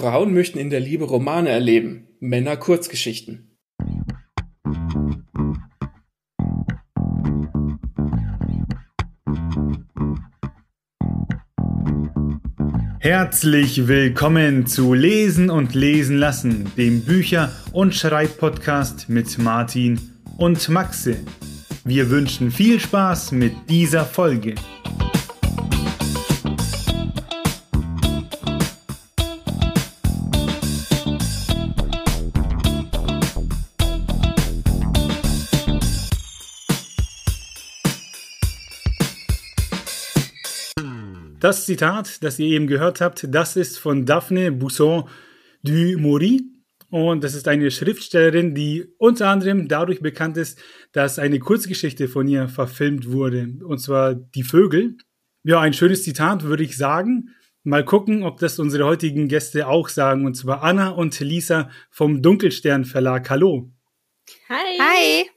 Frauen möchten in der Liebe Romane erleben, Männer Kurzgeschichten. Herzlich willkommen zu Lesen und Lesen lassen, dem Bücher- und Schreibpodcast mit Martin und Maxe. Wir wünschen viel Spaß mit dieser Folge. Das Zitat, das ihr eben gehört habt, das ist von Daphne Bousson du Maurice. Und das ist eine Schriftstellerin, die unter anderem dadurch bekannt ist, dass eine Kurzgeschichte von ihr verfilmt wurde. Und zwar Die Vögel. Ja, ein schönes Zitat, würde ich sagen. Mal gucken, ob das unsere heutigen Gäste auch sagen. Und zwar Anna und Lisa vom Dunkelstern Verlag. Hallo. Hi. Hi.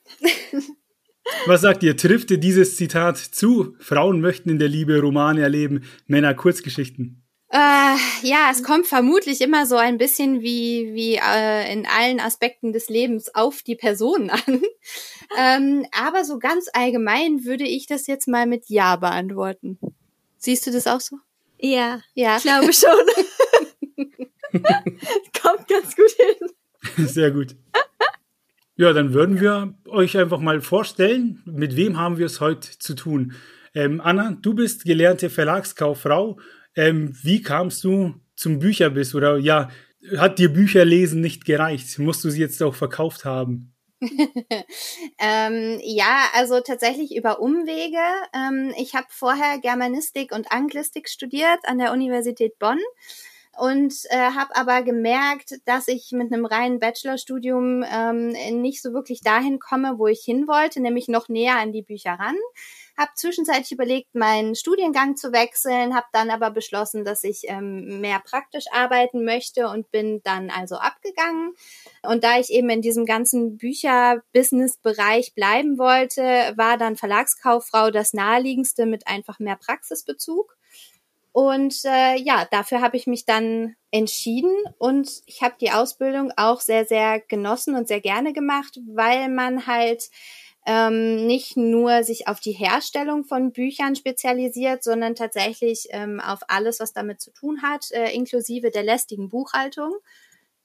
Was sagt ihr? Trifft ihr dieses Zitat zu? Frauen möchten in der Liebe Romane erleben, Männer Kurzgeschichten. Äh, ja, es kommt vermutlich immer so ein bisschen wie, wie äh, in allen Aspekten des Lebens auf die Person an. ähm, aber so ganz allgemein würde ich das jetzt mal mit Ja beantworten. Siehst du das auch so? Ja, ja. ich glaube schon. kommt ganz gut hin. Sehr gut. Ja, dann würden wir euch einfach mal vorstellen, mit wem haben wir es heute zu tun. Ähm, Anna, du bist gelernte Verlagskauffrau. Ähm, wie kamst du zum Bücherbiss oder ja, hat dir Bücherlesen nicht gereicht? Musst du sie jetzt auch verkauft haben? ähm, ja, also tatsächlich über Umwege. Ähm, ich habe vorher Germanistik und Anglistik studiert an der Universität Bonn und äh, habe aber gemerkt, dass ich mit einem reinen Bachelorstudium ähm, nicht so wirklich dahin komme, wo ich hin wollte, nämlich noch näher an die Bücher ran. Habe zwischenzeitlich überlegt, meinen Studiengang zu wechseln, habe dann aber beschlossen, dass ich ähm, mehr praktisch arbeiten möchte und bin dann also abgegangen. Und da ich eben in diesem ganzen Bücher-Business-Bereich bleiben wollte, war dann Verlagskauffrau das naheliegendste mit einfach mehr Praxisbezug. Und äh, ja, dafür habe ich mich dann entschieden und ich habe die Ausbildung auch sehr, sehr genossen und sehr gerne gemacht, weil man halt ähm, nicht nur sich auf die Herstellung von Büchern spezialisiert, sondern tatsächlich ähm, auf alles, was damit zu tun hat, äh, inklusive der lästigen Buchhaltung.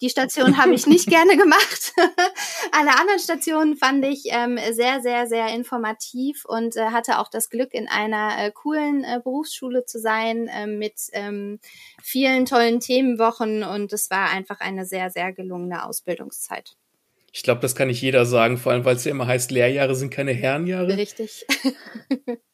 Die Station habe ich nicht gerne gemacht. Alle anderen Stationen fand ich ähm, sehr, sehr, sehr informativ und äh, hatte auch das Glück, in einer äh, coolen äh, Berufsschule zu sein äh, mit ähm, vielen tollen Themenwochen und es war einfach eine sehr, sehr gelungene Ausbildungszeit. Ich glaube, das kann nicht jeder sagen, vor allem weil es ja immer heißt, Lehrjahre sind keine Herrenjahre. Richtig.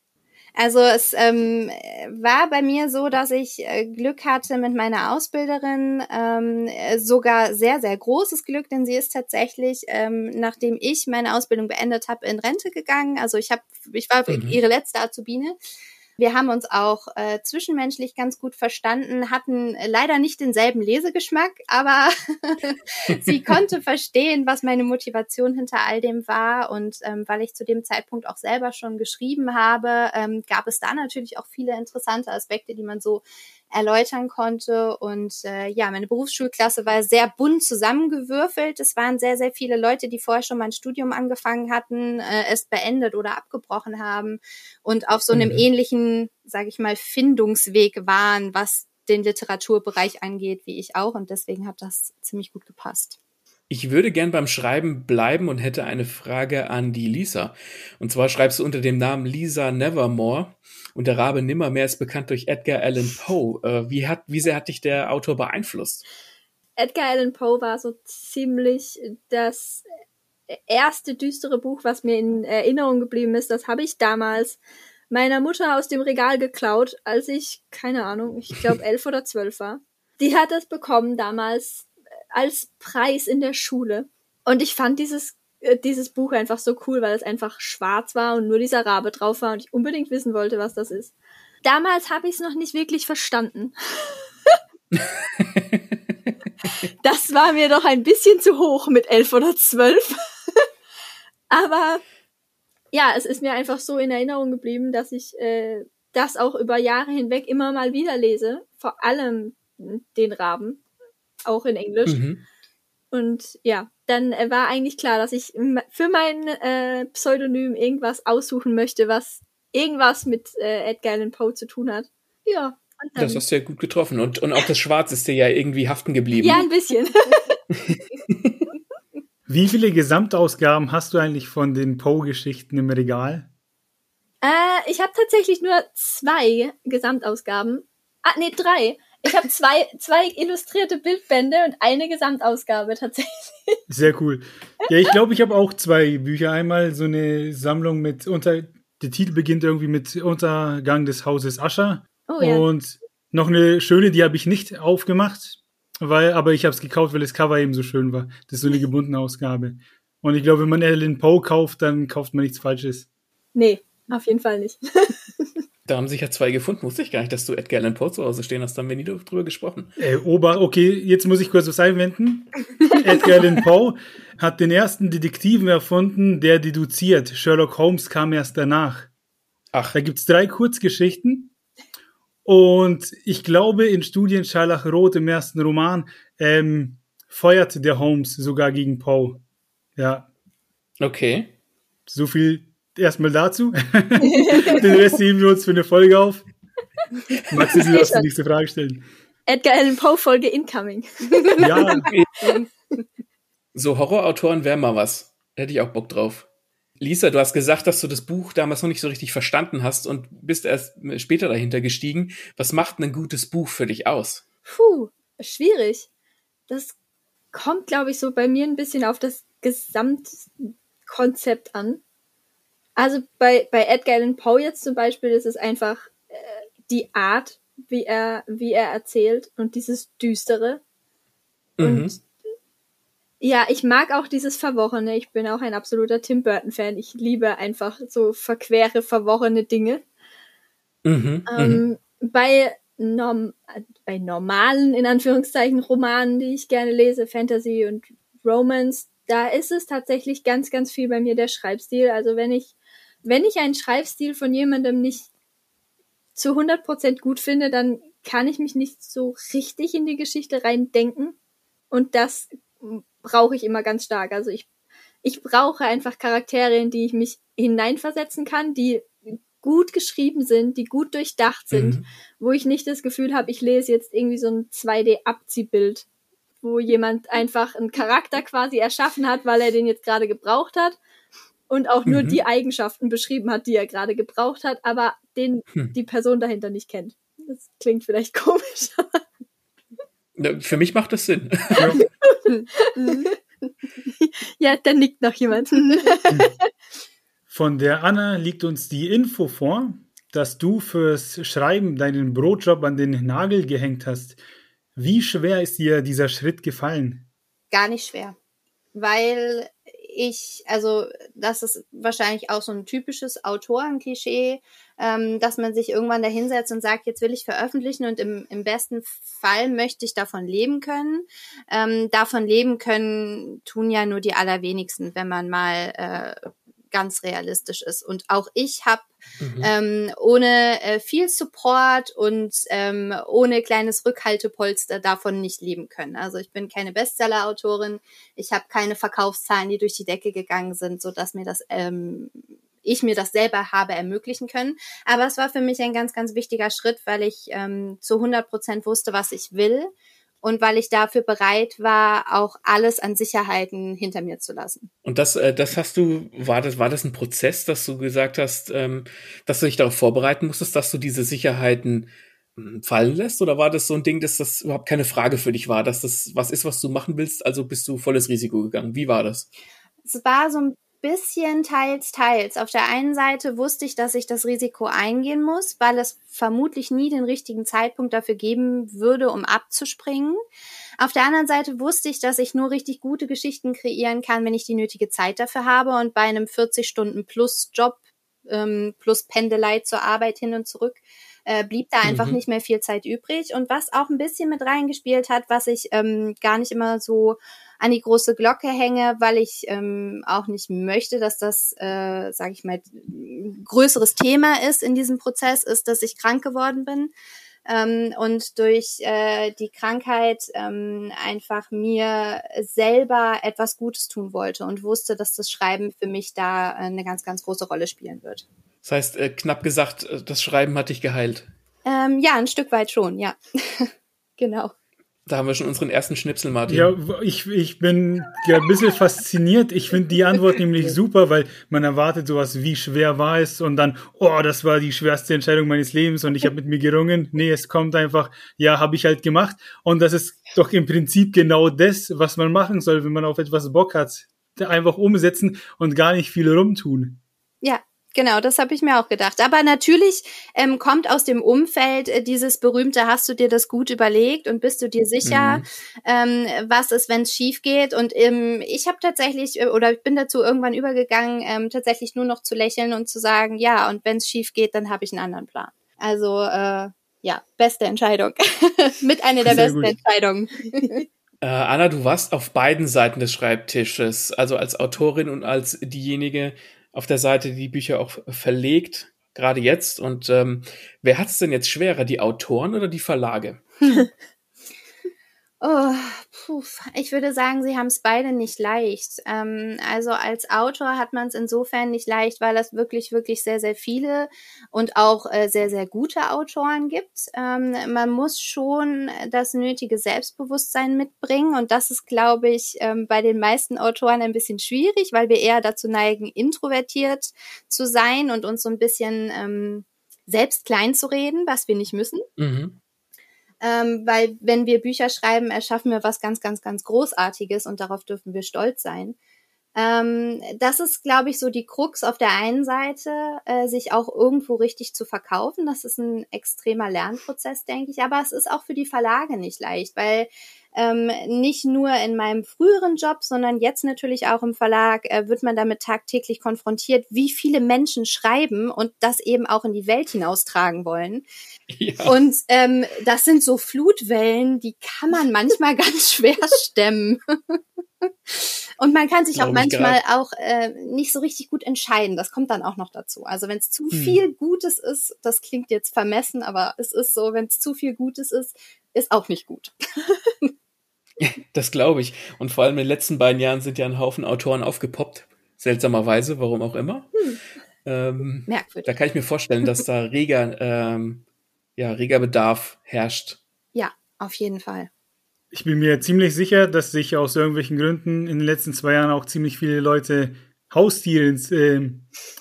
Also es ähm, war bei mir so, dass ich äh, Glück hatte mit meiner Ausbilderin, ähm, sogar sehr, sehr großes Glück, denn sie ist tatsächlich, ähm, nachdem ich meine Ausbildung beendet habe, in Rente gegangen. Also ich habe, ich war mhm. ihre letzte Azubine. Wir haben uns auch äh, zwischenmenschlich ganz gut verstanden, hatten leider nicht denselben Lesegeschmack, aber sie konnte verstehen, was meine Motivation hinter all dem war. Und ähm, weil ich zu dem Zeitpunkt auch selber schon geschrieben habe, ähm, gab es da natürlich auch viele interessante Aspekte, die man so erläutern konnte. Und äh, ja, meine Berufsschulklasse war sehr bunt zusammengewürfelt. Es waren sehr, sehr viele Leute, die vorher schon mal ein Studium angefangen hatten, äh, es beendet oder abgebrochen haben und auf so einem mhm. ähnlichen, sage ich mal, Findungsweg waren, was den Literaturbereich angeht, wie ich auch. Und deswegen hat das ziemlich gut gepasst. Ich würde gern beim Schreiben bleiben und hätte eine Frage an die Lisa. Und zwar schreibst du unter dem Namen Lisa Nevermore und der Rabe Nimmermehr ist bekannt durch Edgar Allan Poe. Äh, wie, hat, wie sehr hat dich der Autor beeinflusst? Edgar Allan Poe war so ziemlich das erste düstere Buch, was mir in Erinnerung geblieben ist. Das habe ich damals meiner Mutter aus dem Regal geklaut, als ich, keine Ahnung, ich glaube elf oder zwölf war. Die hat das bekommen damals als Preis in der Schule. Und ich fand dieses, äh, dieses Buch einfach so cool, weil es einfach schwarz war und nur dieser Rabe drauf war und ich unbedingt wissen wollte, was das ist. Damals habe ich es noch nicht wirklich verstanden. das war mir doch ein bisschen zu hoch mit elf oder zwölf. Aber ja, es ist mir einfach so in Erinnerung geblieben, dass ich äh, das auch über Jahre hinweg immer mal wieder lese. Vor allem den Raben. Auch in Englisch. Mhm. Und ja, dann äh, war eigentlich klar, dass ich für mein äh, Pseudonym irgendwas aussuchen möchte, was irgendwas mit äh, Edgar Allan Poe zu tun hat. Ja. Das hast du ja gut getroffen. Und, und auch das Schwarz ist dir ja irgendwie haften geblieben. ja, ein bisschen. Wie viele Gesamtausgaben hast du eigentlich von den Poe-Geschichten im Regal? Äh, ich habe tatsächlich nur zwei Gesamtausgaben. Ah, nee, drei. Ich habe zwei, zwei illustrierte Bildbände und eine Gesamtausgabe tatsächlich. Sehr cool. Ja, ich glaube, ich habe auch zwei Bücher. Einmal so eine Sammlung mit unter. Der Titel beginnt irgendwie mit Untergang des Hauses Ascher. Oh ja. Und noch eine schöne, die habe ich nicht aufgemacht, weil, aber ich habe es gekauft, weil das Cover eben so schön war. Das ist so eine gebundene Ausgabe. Und ich glaube, wenn man Alan Poe kauft, dann kauft man nichts Falsches. Nee, auf jeden Fall nicht. Da haben sich ja zwei gefunden. Wusste ich gar nicht, dass du Edgar Allan Poe zu Hause stehen hast. Da haben wir nie drüber gesprochen. Äh, Ober, okay, jetzt muss ich kurz was einwenden. Edgar Allan Poe hat den ersten Detektiven erfunden, der deduziert. Sherlock Holmes kam erst danach. Ach, Da gibt's drei Kurzgeschichten. Und ich glaube, in Studien Scharlachrot im ersten Roman ähm, feuert der Holmes sogar gegen Poe. Ja, okay. so viel erstmal dazu. Den Rest heben wir uns für eine Folge auf. Maxi, du darfst die nächste Frage stellen. Edgar Allan Poe Folge incoming. Ja, So, Horrorautoren wäre mal was. Hätte ich auch Bock drauf. Lisa, du hast gesagt, dass du das Buch damals noch nicht so richtig verstanden hast und bist erst später dahinter gestiegen. Was macht ein gutes Buch für dich aus? Puh, schwierig. Das kommt, glaube ich, so bei mir ein bisschen auf das Gesamtkonzept an. Also bei, bei Edgar Allan Poe jetzt zum Beispiel ist es einfach äh, die Art, wie er, wie er erzählt und dieses Düstere. Mhm. Und ja, ich mag auch dieses Verworrene. Ich bin auch ein absoluter Tim Burton-Fan. Ich liebe einfach so verquere, verworrene Dinge. Mhm. mhm. Ähm, bei, norm bei normalen, in Anführungszeichen, Romanen, die ich gerne lese, Fantasy und Romance, da ist es tatsächlich ganz, ganz viel bei mir der Schreibstil. Also wenn ich, wenn ich einen Schreibstil von jemandem nicht zu 100% gut finde, dann kann ich mich nicht so richtig in die Geschichte reindenken. Und das brauche ich immer ganz stark. Also ich, ich brauche einfach Charaktere, in die ich mich hineinversetzen kann, die gut geschrieben sind, die gut durchdacht sind, Mhm. wo ich nicht das Gefühl habe, ich lese jetzt irgendwie so ein 2D-Abziehbild, wo jemand einfach einen Charakter quasi erschaffen hat, weil er den jetzt gerade gebraucht hat und auch nur Mhm. die Eigenschaften beschrieben hat, die er gerade gebraucht hat, aber den Hm. die Person dahinter nicht kennt. Das klingt vielleicht komisch. Für mich macht das Sinn. ja, da nickt noch jemand. Von der Anna liegt uns die Info vor, dass du fürs Schreiben deinen Brotjob an den Nagel gehängt hast. Wie schwer ist dir dieser Schritt gefallen? Gar nicht schwer. Weil ich, also das ist wahrscheinlich auch so ein typisches Autorenklischee, ähm, dass man sich irgendwann da hinsetzt und sagt, jetzt will ich veröffentlichen und im, im besten Fall möchte ich davon leben können. Ähm, davon leben können tun ja nur die allerwenigsten, wenn man mal äh, ganz realistisch ist. Und auch ich habe Mhm. ähm, ohne äh, viel Support und ähm, ohne kleines Rückhaltepolster davon nicht leben können. Also ich bin keine Bestseller-Autorin, ich habe keine Verkaufszahlen, die durch die Decke gegangen sind, so dass mir das ähm, ich mir das selber habe ermöglichen können. Aber es war für mich ein ganz, ganz wichtiger Schritt, weil ich ähm, zu 100 Prozent wusste, was ich will und weil ich dafür bereit war, auch alles an Sicherheiten hinter mir zu lassen. Und das, äh, das hast du, war das, war das ein Prozess, dass du gesagt hast, ähm, dass du dich darauf vorbereiten musstest, dass du diese Sicherheiten mh, fallen lässt? Oder war das so ein Ding, dass das überhaupt keine Frage für dich war, dass das was ist, was du machen willst, also bist du volles Risiko gegangen? Wie war das? Es war so ein bisschen teils, teils. Auf der einen Seite wusste ich, dass ich das Risiko eingehen muss, weil es vermutlich nie den richtigen Zeitpunkt dafür geben würde, um abzuspringen. Auf der anderen Seite wusste ich, dass ich nur richtig gute Geschichten kreieren kann, wenn ich die nötige Zeit dafür habe und bei einem 40 Stunden plus Job ähm, plus Pendelei zur Arbeit hin und zurück äh, blieb da einfach Mhm. nicht mehr viel Zeit übrig. Und was auch ein bisschen mit reingespielt hat, was ich ähm, gar nicht immer so an die große Glocke hänge, weil ich ähm, auch nicht möchte, dass das, äh, sage ich mal, größeres Thema ist in diesem Prozess, ist, dass ich krank geworden bin. ähm, und durch äh, die Krankheit ähm, einfach mir selber etwas Gutes tun wollte und wusste, dass das Schreiben für mich da äh, eine ganz, ganz große Rolle spielen wird. Das heißt, äh, knapp gesagt, äh, das Schreiben hat dich geheilt. Ähm, ja, ein Stück weit schon, ja. genau. Da haben wir schon unseren ersten Schnipsel, Martin. Ja, ich, ich bin ja ein bisschen fasziniert. Ich finde die Antwort nämlich super, weil man erwartet sowas, wie schwer war es und dann, oh, das war die schwerste Entscheidung meines Lebens und ich habe mit mir gerungen. Nee, es kommt einfach, ja, habe ich halt gemacht. Und das ist doch im Prinzip genau das, was man machen soll, wenn man auf etwas Bock hat. Einfach umsetzen und gar nicht viel rumtun. Ja, Genau, das habe ich mir auch gedacht. Aber natürlich ähm, kommt aus dem Umfeld äh, dieses berühmte, hast du dir das gut überlegt und bist du dir sicher, mhm. ähm, was ist, wenn es schief geht? Und ähm, ich habe tatsächlich, äh, oder ich bin dazu irgendwann übergegangen, ähm, tatsächlich nur noch zu lächeln und zu sagen, ja, und wenn es schief geht, dann habe ich einen anderen Plan. Also äh, ja, beste Entscheidung. Mit einer der Sehr besten gut. Entscheidungen. Äh, Anna, du warst auf beiden Seiten des Schreibtisches, also als Autorin und als diejenige, auf der Seite die Bücher auch verlegt, gerade jetzt. Und ähm, wer hat es denn jetzt schwerer, die Autoren oder die Verlage? Oh, puh, ich würde sagen, sie haben es beide nicht leicht. Ähm, also als Autor hat man es insofern nicht leicht, weil es wirklich, wirklich sehr, sehr viele und auch äh, sehr, sehr gute Autoren gibt. Ähm, man muss schon das nötige Selbstbewusstsein mitbringen und das ist, glaube ich, ähm, bei den meisten Autoren ein bisschen schwierig, weil wir eher dazu neigen, introvertiert zu sein und uns so ein bisschen ähm, selbst klein zu reden, was wir nicht müssen. Mhm ähm, weil wenn wir Bücher schreiben, erschaffen wir was ganz, ganz, ganz Großartiges und darauf dürfen wir stolz sein. Ähm, das ist, glaube ich, so die Krux auf der einen Seite, äh, sich auch irgendwo richtig zu verkaufen. Das ist ein extremer Lernprozess, denke ich. Aber es ist auch für die Verlage nicht leicht, weil ähm, nicht nur in meinem früheren Job, sondern jetzt natürlich auch im Verlag äh, wird man damit tagtäglich konfrontiert, wie viele Menschen schreiben und das eben auch in die Welt hinaustragen wollen. Ja. Und ähm, das sind so Flutwellen, die kann man manchmal ganz schwer stemmen. Und man kann sich auch manchmal auch äh, nicht so richtig gut entscheiden. Das kommt dann auch noch dazu. Also wenn es zu hm. viel Gutes ist, das klingt jetzt vermessen, aber es ist so, wenn es zu viel Gutes ist, ist auch nicht gut. Das glaube ich. Und vor allem in den letzten beiden Jahren sind ja ein Haufen Autoren aufgepoppt. Seltsamerweise, warum auch immer. Hm. Ähm, Merkwürdig. Da kann ich mir vorstellen, dass da reger, ähm, ja, reger Bedarf herrscht. Ja, auf jeden Fall. Ich bin mir ziemlich sicher, dass sich aus irgendwelchen Gründen in den letzten zwei Jahren auch ziemlich viele Leute Haustiere ins äh,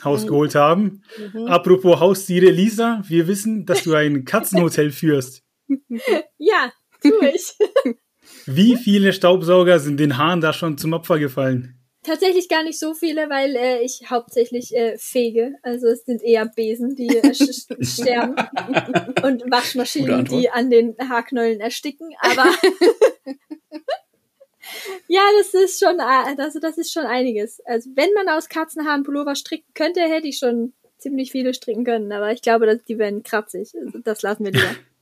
Haus mhm. geholt haben. Mhm. Apropos Haustiere, Lisa, wir wissen, dass du ein Katzenhotel führst. Ja, tue ich. Wie viele Staubsauger sind den Haaren da schon zum Opfer gefallen? Tatsächlich gar nicht so viele, weil äh, ich hauptsächlich äh, fege. Also es sind eher Besen, die äh, sterben und Waschmaschinen, die an den Haarknäulen ersticken. Aber ja, das ist schon, also das ist schon einiges. Also wenn man aus Katzenhaaren Pullover stricken könnte, hätte ich schon ziemlich viele stricken können. Aber ich glaube, dass die werden kratzig. Also das lassen wir lieber.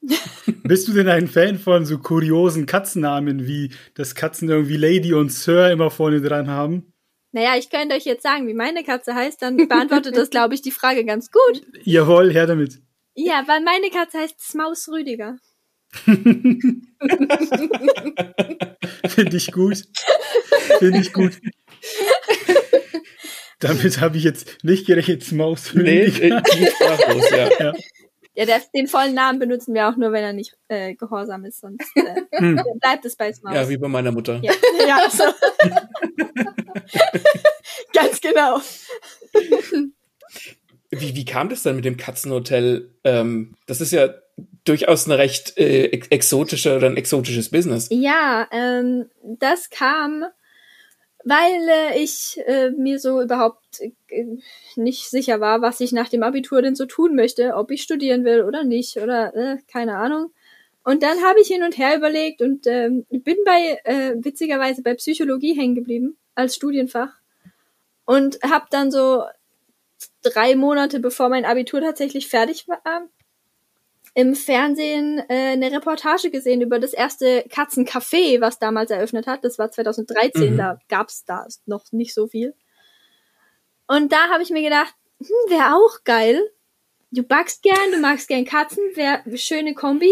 Bist du denn ein Fan von so kuriosen Katzennamen, wie das Katzen irgendwie Lady und Sir immer vorne dran haben? Naja, ich könnte euch jetzt sagen, wie meine Katze heißt, dann beantwortet das, glaube ich, die Frage ganz gut. Jawohl, her damit. Ja, weil meine Katze heißt Smaus Rüdiger. Finde ich gut. Finde ich gut. Damit habe ich jetzt nicht gerechnet, Smaus Rüdiger. Nee, ich, sprachlos, ja. ja. Ja, der, den vollen Namen benutzen wir auch nur, wenn er nicht äh, gehorsam ist, sonst äh, hm. bleibt es bei Smaus. Ja, wie bei meiner Mutter. Ja, ja so. Ganz genau. Wie, wie kam das denn mit dem Katzenhotel? Ähm, das ist ja durchaus eine recht äh, exotische oder ein exotisches Business. Ja, ähm, das kam weil äh, ich äh, mir so überhaupt äh, nicht sicher war, was ich nach dem Abitur denn so tun möchte, ob ich studieren will oder nicht oder äh, keine Ahnung. Und dann habe ich hin und her überlegt und ähm, bin bei äh, witzigerweise bei Psychologie hängen geblieben als Studienfach und habe dann so drei Monate bevor mein Abitur tatsächlich fertig war, im Fernsehen äh, eine Reportage gesehen über das erste Katzencafé, was damals eröffnet hat. Das war 2013, mhm. da gab's da noch nicht so viel. Und da habe ich mir gedacht, hm, wäre auch geil. du backst gern, du magst gern Katzen, wäre schöne Kombi.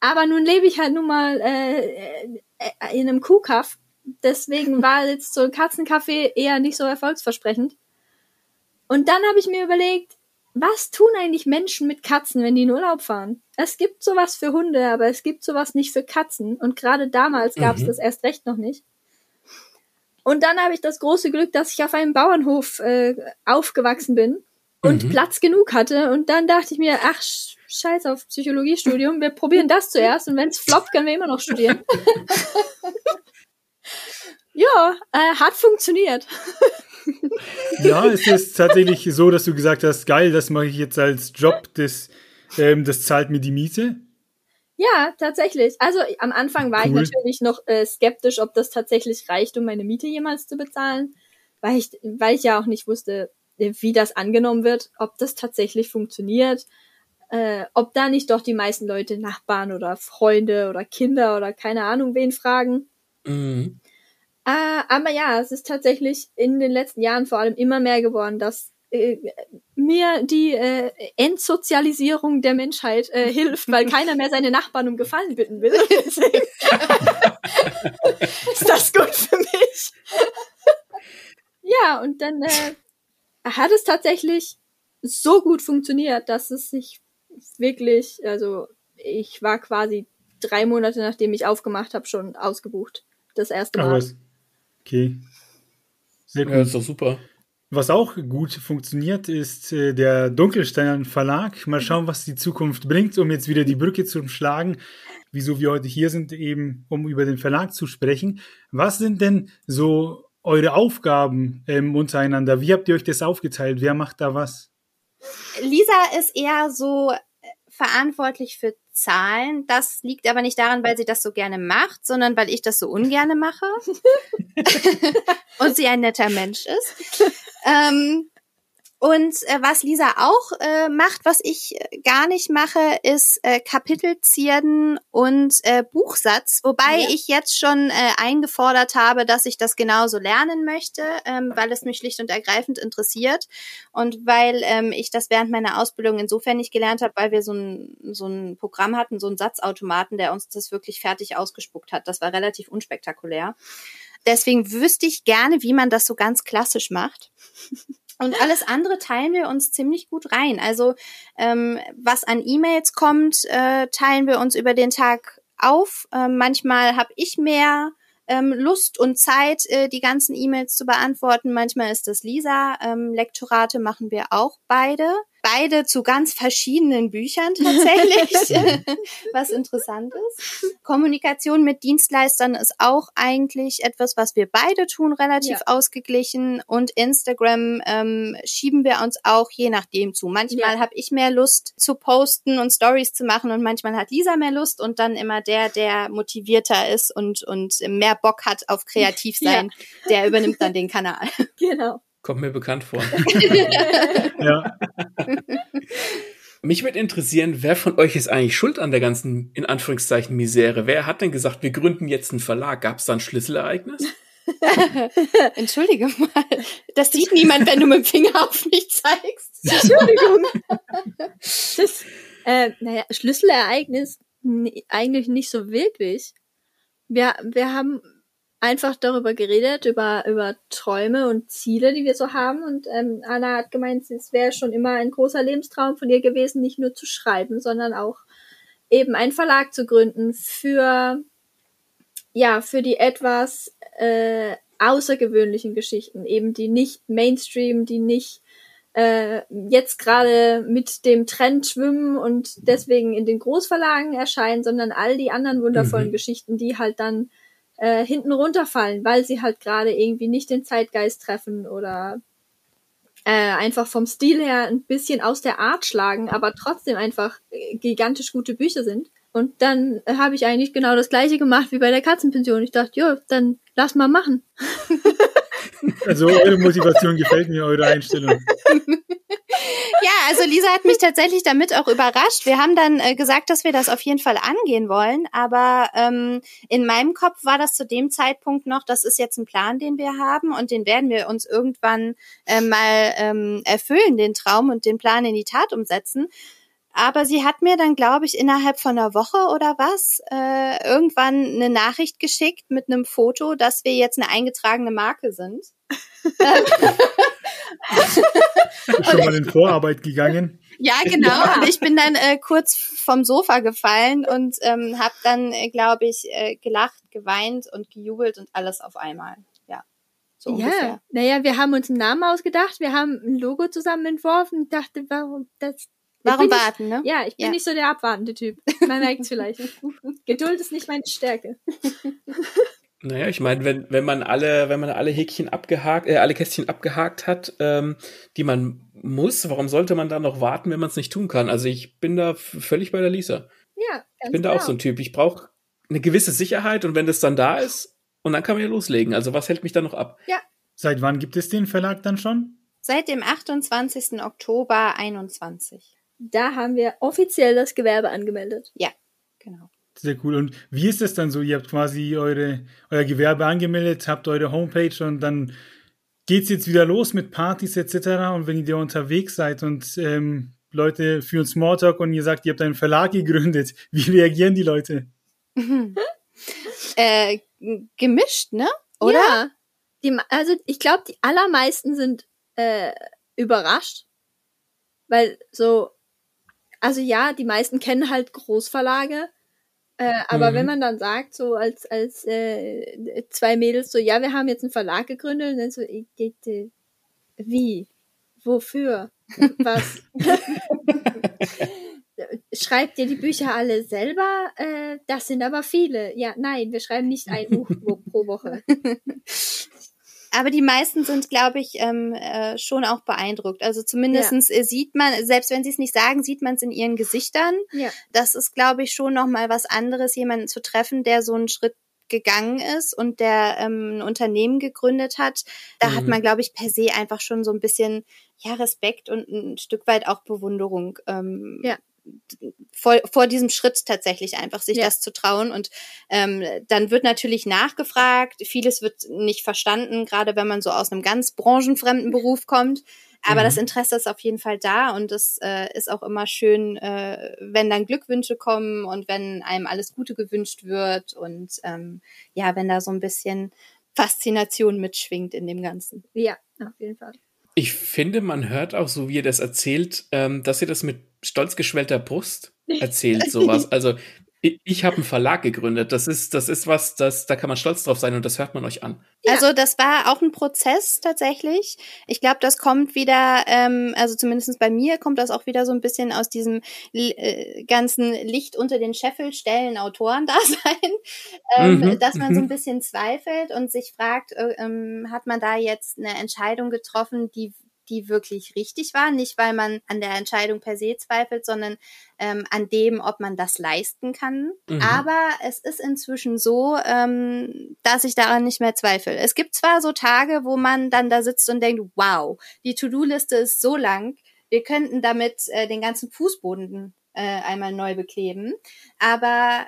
Aber nun lebe ich halt nun mal äh, äh, in einem Kuhkaff. Deswegen war jetzt so ein Katzenkaffee eher nicht so erfolgsversprechend. Und dann habe ich mir überlegt, was tun eigentlich Menschen mit Katzen, wenn die in Urlaub fahren? Es gibt sowas für Hunde, aber es gibt sowas nicht für Katzen. Und gerade damals gab es mhm. das erst recht noch nicht. Und dann habe ich das große Glück, dass ich auf einem Bauernhof äh, aufgewachsen bin und mhm. Platz genug hatte. Und dann dachte ich mir, ach, scheiß auf Psychologiestudium, wir probieren das zuerst und wenn es floppt, können wir immer noch studieren. ja, äh, hat funktioniert. ja, es ist tatsächlich so, dass du gesagt hast, geil, das mache ich jetzt als Job, das, ähm, das zahlt mir die Miete. Ja, tatsächlich. Also am Anfang war cool. ich natürlich noch äh, skeptisch, ob das tatsächlich reicht, um meine Miete jemals zu bezahlen, weil ich, weil ich ja auch nicht wusste, wie das angenommen wird, ob das tatsächlich funktioniert, äh, ob da nicht doch die meisten Leute Nachbarn oder Freunde oder Kinder oder keine Ahnung wen fragen. Mhm. Äh, aber ja, es ist tatsächlich in den letzten Jahren vor allem immer mehr geworden, dass äh, mir die äh, Entsozialisierung der Menschheit äh, hilft, weil keiner mehr seine Nachbarn um Gefallen bitten will. ist das gut für mich? ja, und dann äh, hat es tatsächlich so gut funktioniert, dass es sich wirklich, also ich war quasi drei Monate nachdem ich aufgemacht habe, schon ausgebucht. Das erste Mal. Okay. Sehr gut. Ja, ist doch super. Was auch gut funktioniert, ist äh, der Dunkelstein Verlag. Mal schauen, was die Zukunft bringt, um jetzt wieder die Brücke zu schlagen, wieso wir heute hier sind, eben um über den Verlag zu sprechen. Was sind denn so eure Aufgaben ähm, untereinander? Wie habt ihr euch das aufgeteilt? Wer macht da was? Lisa ist eher so verantwortlich für Zahlen. Das liegt aber nicht daran, weil sie das so gerne macht, sondern weil ich das so ungerne mache und sie ein netter Mensch ist. Ähm, und äh, was Lisa auch äh, macht, was ich äh, gar nicht mache, ist äh, Kapitelzierden und äh, Buchsatz. Wobei ja. ich jetzt schon äh, eingefordert habe, dass ich das genauso lernen möchte, ähm, weil es mich schlicht und ergreifend interessiert und weil ähm, ich das während meiner Ausbildung insofern nicht gelernt habe, weil wir so ein, so ein Programm hatten, so einen Satzautomaten, der uns das wirklich fertig ausgespuckt hat. Das war relativ unspektakulär. Deswegen wüsste ich gerne, wie man das so ganz klassisch macht. Und alles andere teilen wir uns ziemlich gut rein. Also ähm, was an E-Mails kommt, äh, teilen wir uns über den Tag auf. Ähm, manchmal habe ich mehr ähm, Lust und Zeit, äh, die ganzen E-Mails zu beantworten. Manchmal ist das Lisa. Ähm, Lektorate machen wir auch beide beide zu ganz verschiedenen Büchern tatsächlich, was interessant ist. Kommunikation mit Dienstleistern ist auch eigentlich etwas, was wir beide tun, relativ ja. ausgeglichen. Und Instagram ähm, schieben wir uns auch je nachdem zu. Manchmal ja. habe ich mehr Lust zu posten und Stories zu machen und manchmal hat Lisa mehr Lust und dann immer der, der motivierter ist und, und mehr Bock hat auf kreativ sein, ja. der übernimmt dann den Kanal. Genau. Kommt mir bekannt vor. ja. Mich würde interessieren, wer von euch ist eigentlich schuld an der ganzen, in Anführungszeichen, Misere? Wer hat denn gesagt, wir gründen jetzt einen Verlag? Gab es da ein Schlüsselereignis? Entschuldige mal. Das sieht niemand, wenn du mit dem Finger auf mich zeigst. Entschuldigung. Das, äh, naja, Schlüsselereignis eigentlich nicht so wirklich. Wir, wir haben einfach darüber geredet, über, über Träume und Ziele, die wir so haben. Und ähm, Anna hat gemeint, es wäre schon immer ein großer Lebenstraum von ihr gewesen, nicht nur zu schreiben, sondern auch eben einen Verlag zu gründen für, ja, für die etwas äh, außergewöhnlichen Geschichten, eben die nicht Mainstream, die nicht äh, jetzt gerade mit dem Trend schwimmen und deswegen in den Großverlagen erscheinen, sondern all die anderen wundervollen mhm. Geschichten, die halt dann äh, hinten runterfallen, weil sie halt gerade irgendwie nicht den Zeitgeist treffen oder äh, einfach vom Stil her ein bisschen aus der Art schlagen, aber trotzdem einfach gigantisch gute Bücher sind. Und dann äh, habe ich eigentlich genau das gleiche gemacht wie bei der Katzenpension. Ich dachte, ja, dann lass mal machen. Also eure Motivation gefällt mir, eure Einstellung. also Lisa hat mich tatsächlich damit auch überrascht. Wir haben dann äh, gesagt, dass wir das auf jeden Fall angehen wollen, aber ähm, in meinem Kopf war das zu dem Zeitpunkt noch, das ist jetzt ein Plan, den wir haben und den werden wir uns irgendwann äh, mal ähm, erfüllen, den Traum und den Plan in die Tat umsetzen. Aber sie hat mir dann, glaube ich, innerhalb von einer Woche oder was äh, irgendwann eine Nachricht geschickt mit einem Foto, dass wir jetzt eine eingetragene Marke sind. Schon mal in Vorarbeit gegangen. Ja, genau. Ja. Und ich bin dann äh, kurz vom Sofa gefallen und ähm, habe dann, äh, glaube ich, äh, gelacht, geweint und gejubelt und alles auf einmal. Ja. So ja, ungefähr. naja, wir haben uns einen Namen ausgedacht, wir haben ein Logo zusammen entworfen und dachte, warum das. Warum warten, ich, ne? Ja, ich bin ja. nicht so der abwartende Typ. Man merkt es vielleicht. Geduld ist nicht meine Stärke. Naja, ich meine, wenn, wenn man alle, wenn man alle Häkchen abgehakt, äh, alle Kästchen abgehakt hat, ähm, die man muss, warum sollte man dann noch warten, wenn man es nicht tun kann? Also ich bin da völlig bei der Lisa. Ja, ganz Ich bin da auch so ein Typ. Ich brauche eine gewisse Sicherheit und wenn das dann da ist, und dann kann man ja loslegen. Also was hält mich da noch ab? Ja. Seit wann gibt es den Verlag dann schon? Seit dem 28. Oktober 21. Da haben wir offiziell das Gewerbe angemeldet. Ja, genau. Sehr cool. Und wie ist es dann so? Ihr habt quasi eure, euer Gewerbe angemeldet, habt eure Homepage und dann geht's jetzt wieder los mit Partys etc. Und wenn ihr unterwegs seid und ähm, Leute führen Smalltalk und ihr sagt, ihr habt einen Verlag gegründet, wie reagieren die Leute? äh, gemischt, ne? Oder? Ja. Die, also ich glaube, die allermeisten sind äh, überrascht, weil so, also ja, die meisten kennen halt Großverlage, äh, aber mhm. wenn man dann sagt, so als, als äh, zwei Mädels, so, ja, wir haben jetzt einen Verlag gegründet, und dann so, ich, ich, wie? Wofür? Was? Schreibt ihr die Bücher alle selber? Äh, das sind aber viele. Ja, nein, wir schreiben nicht ein Buch pro Woche. Aber die meisten sind, glaube ich, ähm, äh, schon auch beeindruckt. Also zumindestens ja. Äh, sieht man, selbst wenn sie es nicht sagen, sieht man es in ihren Gesichtern. Ja. Das ist, glaube ich, schon nochmal was anderes, jemanden zu treffen, der so einen Schritt gegangen ist und der ähm, ein Unternehmen gegründet hat, da mhm. hat man, glaube ich, per se einfach schon so ein bisschen ja Respekt und ein Stück weit auch Bewunderung ähm, ja vor, vor diesem Schritt tatsächlich einfach, sich ja. das zu trauen. Und ähm, dann wird natürlich nachgefragt, vieles wird nicht verstanden, gerade wenn man so aus einem ganz branchenfremden Beruf kommt. Aber mhm. das Interesse ist auf jeden Fall da und es äh, ist auch immer schön, äh, wenn dann Glückwünsche kommen und wenn einem alles Gute gewünscht wird und ähm, ja, wenn da so ein bisschen Faszination mitschwingt in dem Ganzen. Ja, auf jeden Fall. Ich finde, man hört auch, so wie ihr das erzählt, ähm, dass ihr das mit stolz geschwellter Brust erzählt, sowas. Also ich, ich habe einen Verlag gegründet. Das ist, das ist was, das, da kann man stolz drauf sein und das hört man euch an. Ja. Also das war auch ein Prozess tatsächlich. Ich glaube, das kommt wieder, ähm, also zumindest bei mir kommt das auch wieder so ein bisschen aus diesem äh, ganzen Licht unter den Scheffel stellen Autoren da sein, ähm, mhm. dass man so ein mhm. bisschen zweifelt und sich fragt, äh, ähm, hat man da jetzt eine Entscheidung getroffen, die die wirklich richtig war. Nicht, weil man an der Entscheidung per se zweifelt, sondern ähm, an dem, ob man das leisten kann. Mhm. Aber es ist inzwischen so, ähm, dass ich daran nicht mehr zweifle. Es gibt zwar so Tage, wo man dann da sitzt und denkt, wow, die To-Do-Liste ist so lang, wir könnten damit äh, den ganzen Fußboden äh, einmal neu bekleben. Aber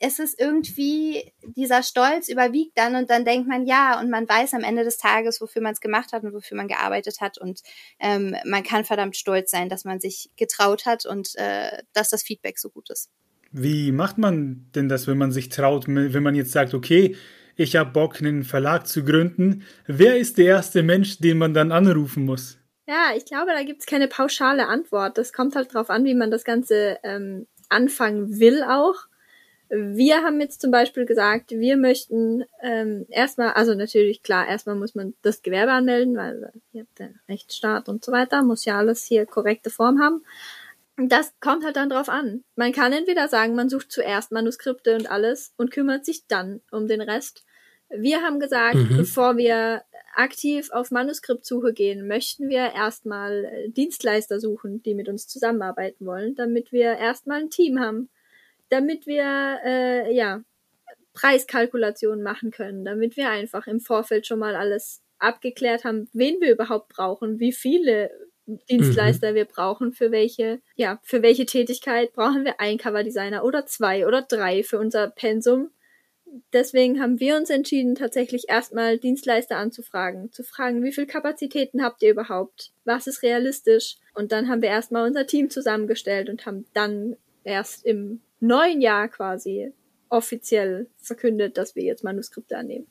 es ist irgendwie, dieser Stolz überwiegt dann und dann denkt man, ja, und man weiß am Ende des Tages, wofür man es gemacht hat und wofür man gearbeitet hat und ähm, man kann verdammt stolz sein, dass man sich getraut hat und äh, dass das Feedback so gut ist. Wie macht man denn das, wenn man sich traut, wenn man jetzt sagt, okay, ich habe Bock, einen Verlag zu gründen, wer ist der erste Mensch, den man dann anrufen muss? Ja, ich glaube, da gibt es keine pauschale Antwort. Das kommt halt drauf an, wie man das Ganze ähm, anfangen will auch. Wir haben jetzt zum Beispiel gesagt, wir möchten ähm, erstmal, also natürlich klar, erstmal muss man das Gewerbe anmelden, weil ihr habt den Rechtsstaat und so weiter, muss ja alles hier korrekte Form haben. Das kommt halt dann drauf an. Man kann entweder sagen, man sucht zuerst Manuskripte und alles und kümmert sich dann um den Rest. Wir haben gesagt, mhm. bevor wir aktiv auf Manuskriptsuche gehen, möchten wir erstmal Dienstleister suchen, die mit uns zusammenarbeiten wollen, damit wir erstmal ein Team haben damit wir äh, ja Preiskalkulationen machen können, damit wir einfach im Vorfeld schon mal alles abgeklärt haben, wen wir überhaupt brauchen, wie viele Dienstleister mhm. wir brauchen, für welche, ja, für welche Tätigkeit brauchen wir einen Coverdesigner oder zwei oder drei für unser Pensum. Deswegen haben wir uns entschieden, tatsächlich erstmal Dienstleister anzufragen, zu fragen, wie viel Kapazitäten habt ihr überhaupt? Was ist realistisch? Und dann haben wir erstmal unser Team zusammengestellt und haben dann erst im neuen Jahr quasi offiziell verkündet, dass wir jetzt Manuskripte annehmen.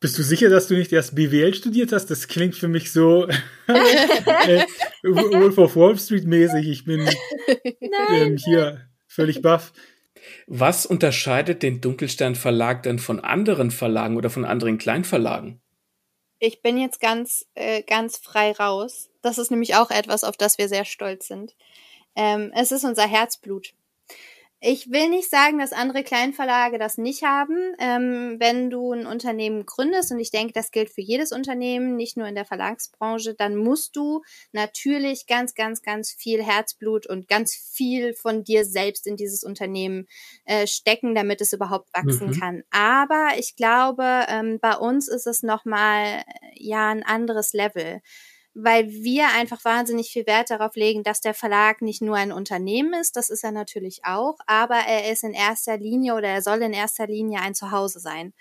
Bist du sicher, dass du nicht erst BWL studiert hast? Das klingt für mich so äh, Wolf of Wall Street mäßig. Ich bin ähm, hier völlig baff. Was unterscheidet den Dunkelstern Verlag denn von anderen Verlagen oder von anderen Kleinverlagen? Ich bin jetzt ganz, äh, ganz frei raus. Das ist nämlich auch etwas, auf das wir sehr stolz sind. Ähm, es ist unser Herzblut. Ich will nicht sagen, dass andere Kleinverlage das nicht haben. Ähm, wenn du ein Unternehmen gründest, und ich denke, das gilt für jedes Unternehmen, nicht nur in der Verlagsbranche, dann musst du natürlich ganz, ganz, ganz viel Herzblut und ganz viel von dir selbst in dieses Unternehmen äh, stecken, damit es überhaupt wachsen mhm. kann. Aber ich glaube, ähm, bei uns ist es nochmal ja ein anderes Level weil wir einfach wahnsinnig viel Wert darauf legen, dass der Verlag nicht nur ein Unternehmen ist, das ist er natürlich auch, aber er ist in erster Linie oder er soll in erster Linie ein Zuhause sein.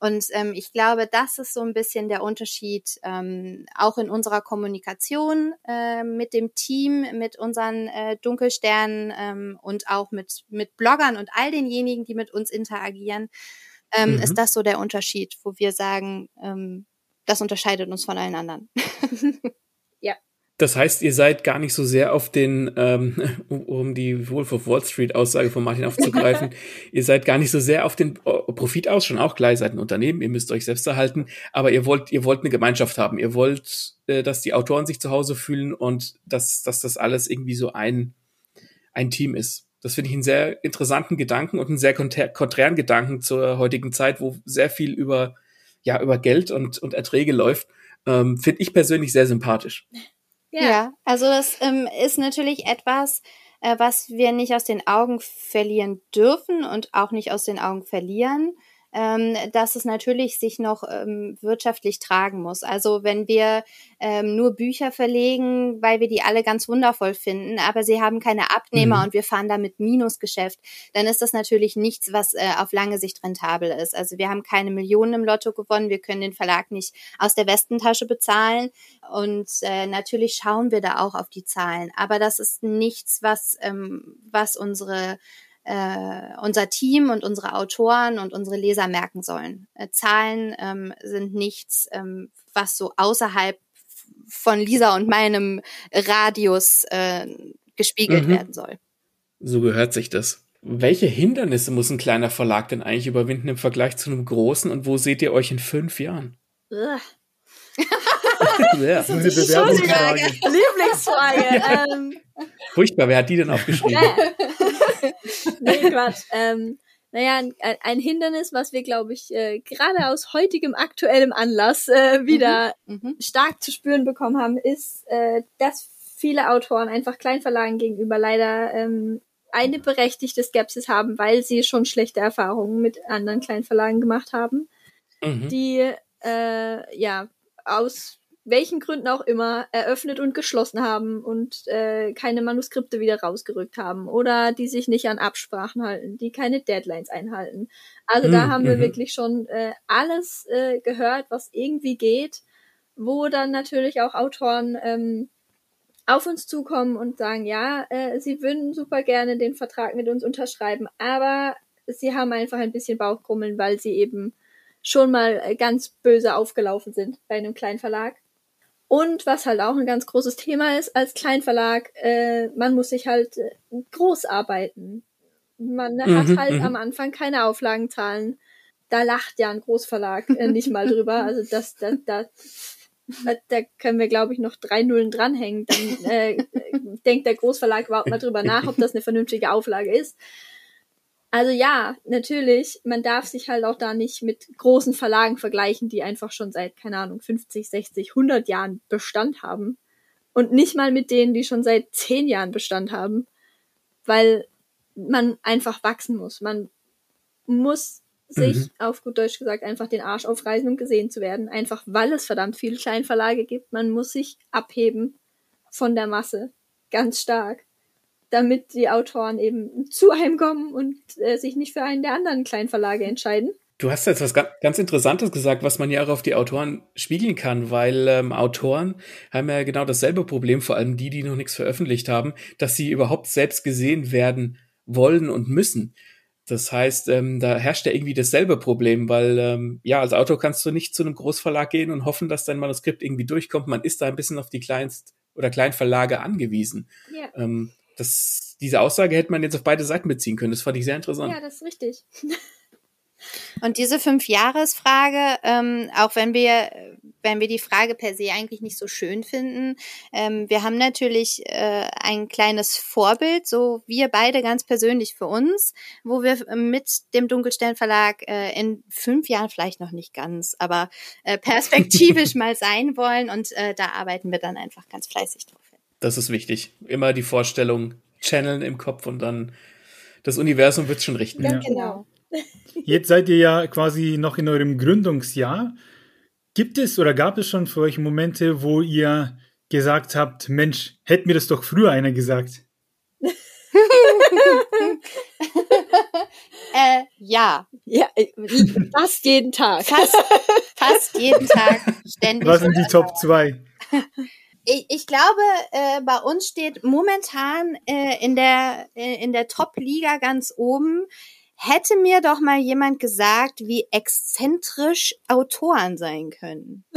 Und ähm, ich glaube, das ist so ein bisschen der Unterschied, ähm, auch in unserer Kommunikation äh, mit dem Team, mit unseren äh, Dunkelsternen ähm, und auch mit, mit Bloggern und all denjenigen, die mit uns interagieren, ähm, mhm. ist das so der Unterschied, wo wir sagen, ähm, das unterscheidet uns von allen anderen. ja. Das heißt, ihr seid gar nicht so sehr auf den, ähm, um die Wolf of Wall Street Aussage von Martin aufzugreifen, ihr seid gar nicht so sehr auf den äh, Profit aus, schon auch ihr seid ein Unternehmen, ihr müsst euch selbst erhalten, aber ihr wollt, ihr wollt eine Gemeinschaft haben, ihr wollt, äh, dass die Autoren sich zu Hause fühlen und dass, dass das alles irgendwie so ein, ein Team ist. Das finde ich einen sehr interessanten Gedanken und einen sehr konträren Gedanken zur heutigen Zeit, wo sehr viel über ja über Geld und, und Erträge läuft, ähm, finde ich persönlich sehr sympathisch. Ja, ja also das ähm, ist natürlich etwas, äh, was wir nicht aus den Augen verlieren dürfen und auch nicht aus den Augen verlieren ähm, dass es natürlich sich noch ähm, wirtschaftlich tragen muss. Also wenn wir ähm, nur Bücher verlegen, weil wir die alle ganz wundervoll finden, aber sie haben keine Abnehmer mhm. und wir fahren damit Minusgeschäft, dann ist das natürlich nichts, was äh, auf lange Sicht rentabel ist. Also wir haben keine Millionen im Lotto gewonnen, wir können den Verlag nicht aus der Westentasche bezahlen und äh, natürlich schauen wir da auch auf die Zahlen, aber das ist nichts, was ähm, was unsere äh, unser Team und unsere Autoren und unsere Leser merken sollen. Äh, Zahlen ähm, sind nichts, ähm, was so außerhalb von Lisa und meinem Radius äh, gespiegelt mhm. werden soll. So gehört sich das. Welche Hindernisse muss ein kleiner Verlag denn eigentlich überwinden im Vergleich zu einem großen und wo seht ihr euch in fünf Jahren? Ja. Das ist eine Bewerbungsfrage. Lieblingsfrage. ähm. Furchtbar, wer hat die denn aufgeschrieben? nee, Quatsch. Ähm, naja, ein, ein Hindernis, was wir, glaube ich, äh, gerade aus heutigem aktuellem Anlass äh, wieder mhm, mhm. stark zu spüren bekommen haben, ist, äh, dass viele Autoren einfach Kleinverlagen gegenüber leider ähm, eine berechtigte Skepsis haben, weil sie schon schlechte Erfahrungen mit anderen Kleinverlagen gemacht haben, mhm. die äh, ja aus welchen Gründen auch immer eröffnet und geschlossen haben und äh, keine Manuskripte wieder rausgerückt haben oder die sich nicht an Absprachen halten, die keine Deadlines einhalten. Also mhm. da haben wir mhm. wirklich schon äh, alles äh, gehört, was irgendwie geht, wo dann natürlich auch Autoren ähm, auf uns zukommen und sagen, ja, äh, sie würden super gerne den Vertrag mit uns unterschreiben, aber sie haben einfach ein bisschen Bauchkrummeln, weil sie eben schon mal äh, ganz böse aufgelaufen sind bei einem kleinen Verlag und was halt auch ein ganz großes Thema ist als Kleinverlag, äh, man muss sich halt äh, groß arbeiten. Man mhm, hat halt mhm. am Anfang keine Auflagenzahlen. Da lacht ja ein Großverlag äh, nicht mal drüber. Also das, das, das da können wir, glaube ich, noch drei Nullen dranhängen. Dann äh, denkt der Großverlag überhaupt mal drüber nach, ob das eine vernünftige Auflage ist. Also ja, natürlich, man darf sich halt auch da nicht mit großen Verlagen vergleichen, die einfach schon seit, keine Ahnung, 50, 60, 100 Jahren Bestand haben. Und nicht mal mit denen, die schon seit 10 Jahren Bestand haben. Weil man einfach wachsen muss. Man muss sich, mhm. auf gut Deutsch gesagt, einfach den Arsch aufreißen, um gesehen zu werden. Einfach weil es verdammt viele Kleinverlage gibt. Man muss sich abheben von der Masse. Ganz stark. Damit die Autoren eben zu einem kommen und äh, sich nicht für einen der anderen kleinen Verlage entscheiden. Du hast jetzt was ganz Interessantes gesagt, was man ja auch auf die Autoren spiegeln kann, weil ähm, Autoren haben ja genau dasselbe Problem, vor allem die, die noch nichts veröffentlicht haben, dass sie überhaupt selbst gesehen werden wollen und müssen. Das heißt, ähm, da herrscht ja irgendwie dasselbe Problem, weil ähm, ja, als Autor kannst du nicht zu einem Großverlag gehen und hoffen, dass dein Manuskript irgendwie durchkommt. Man ist da ein bisschen auf die Kleinst- oder Kleinverlage angewiesen. Ja. Ähm, das, diese Aussage hätte man jetzt auf beide Seiten beziehen können. Das fand ich sehr interessant. Ja, das ist richtig. Und diese Fünf-Jahres-Frage, ähm, auch wenn wir, wenn wir die Frage per se eigentlich nicht so schön finden, ähm, wir haben natürlich äh, ein kleines Vorbild, so wir beide ganz persönlich für uns, wo wir mit dem Dunkelstern Verlag äh, in fünf Jahren vielleicht noch nicht ganz, aber äh, perspektivisch mal sein wollen und äh, da arbeiten wir dann einfach ganz fleißig drauf. Das ist wichtig. Immer die Vorstellung channeln im Kopf und dann das Universum wird schon richten. Ja, genau. Jetzt seid ihr ja quasi noch in eurem Gründungsjahr. Gibt es oder gab es schon für euch Momente, wo ihr gesagt habt, Mensch, hätte mir das doch früher einer gesagt? äh, ja. Ja, äh, fast jeden Tag. Fast, fast jeden Tag ständig. Was sind die Top 2? Ich, ich glaube, äh, bei uns steht momentan äh, in der äh, in der Top-Liga ganz oben hätte mir doch mal jemand gesagt, wie exzentrisch Autoren sein können.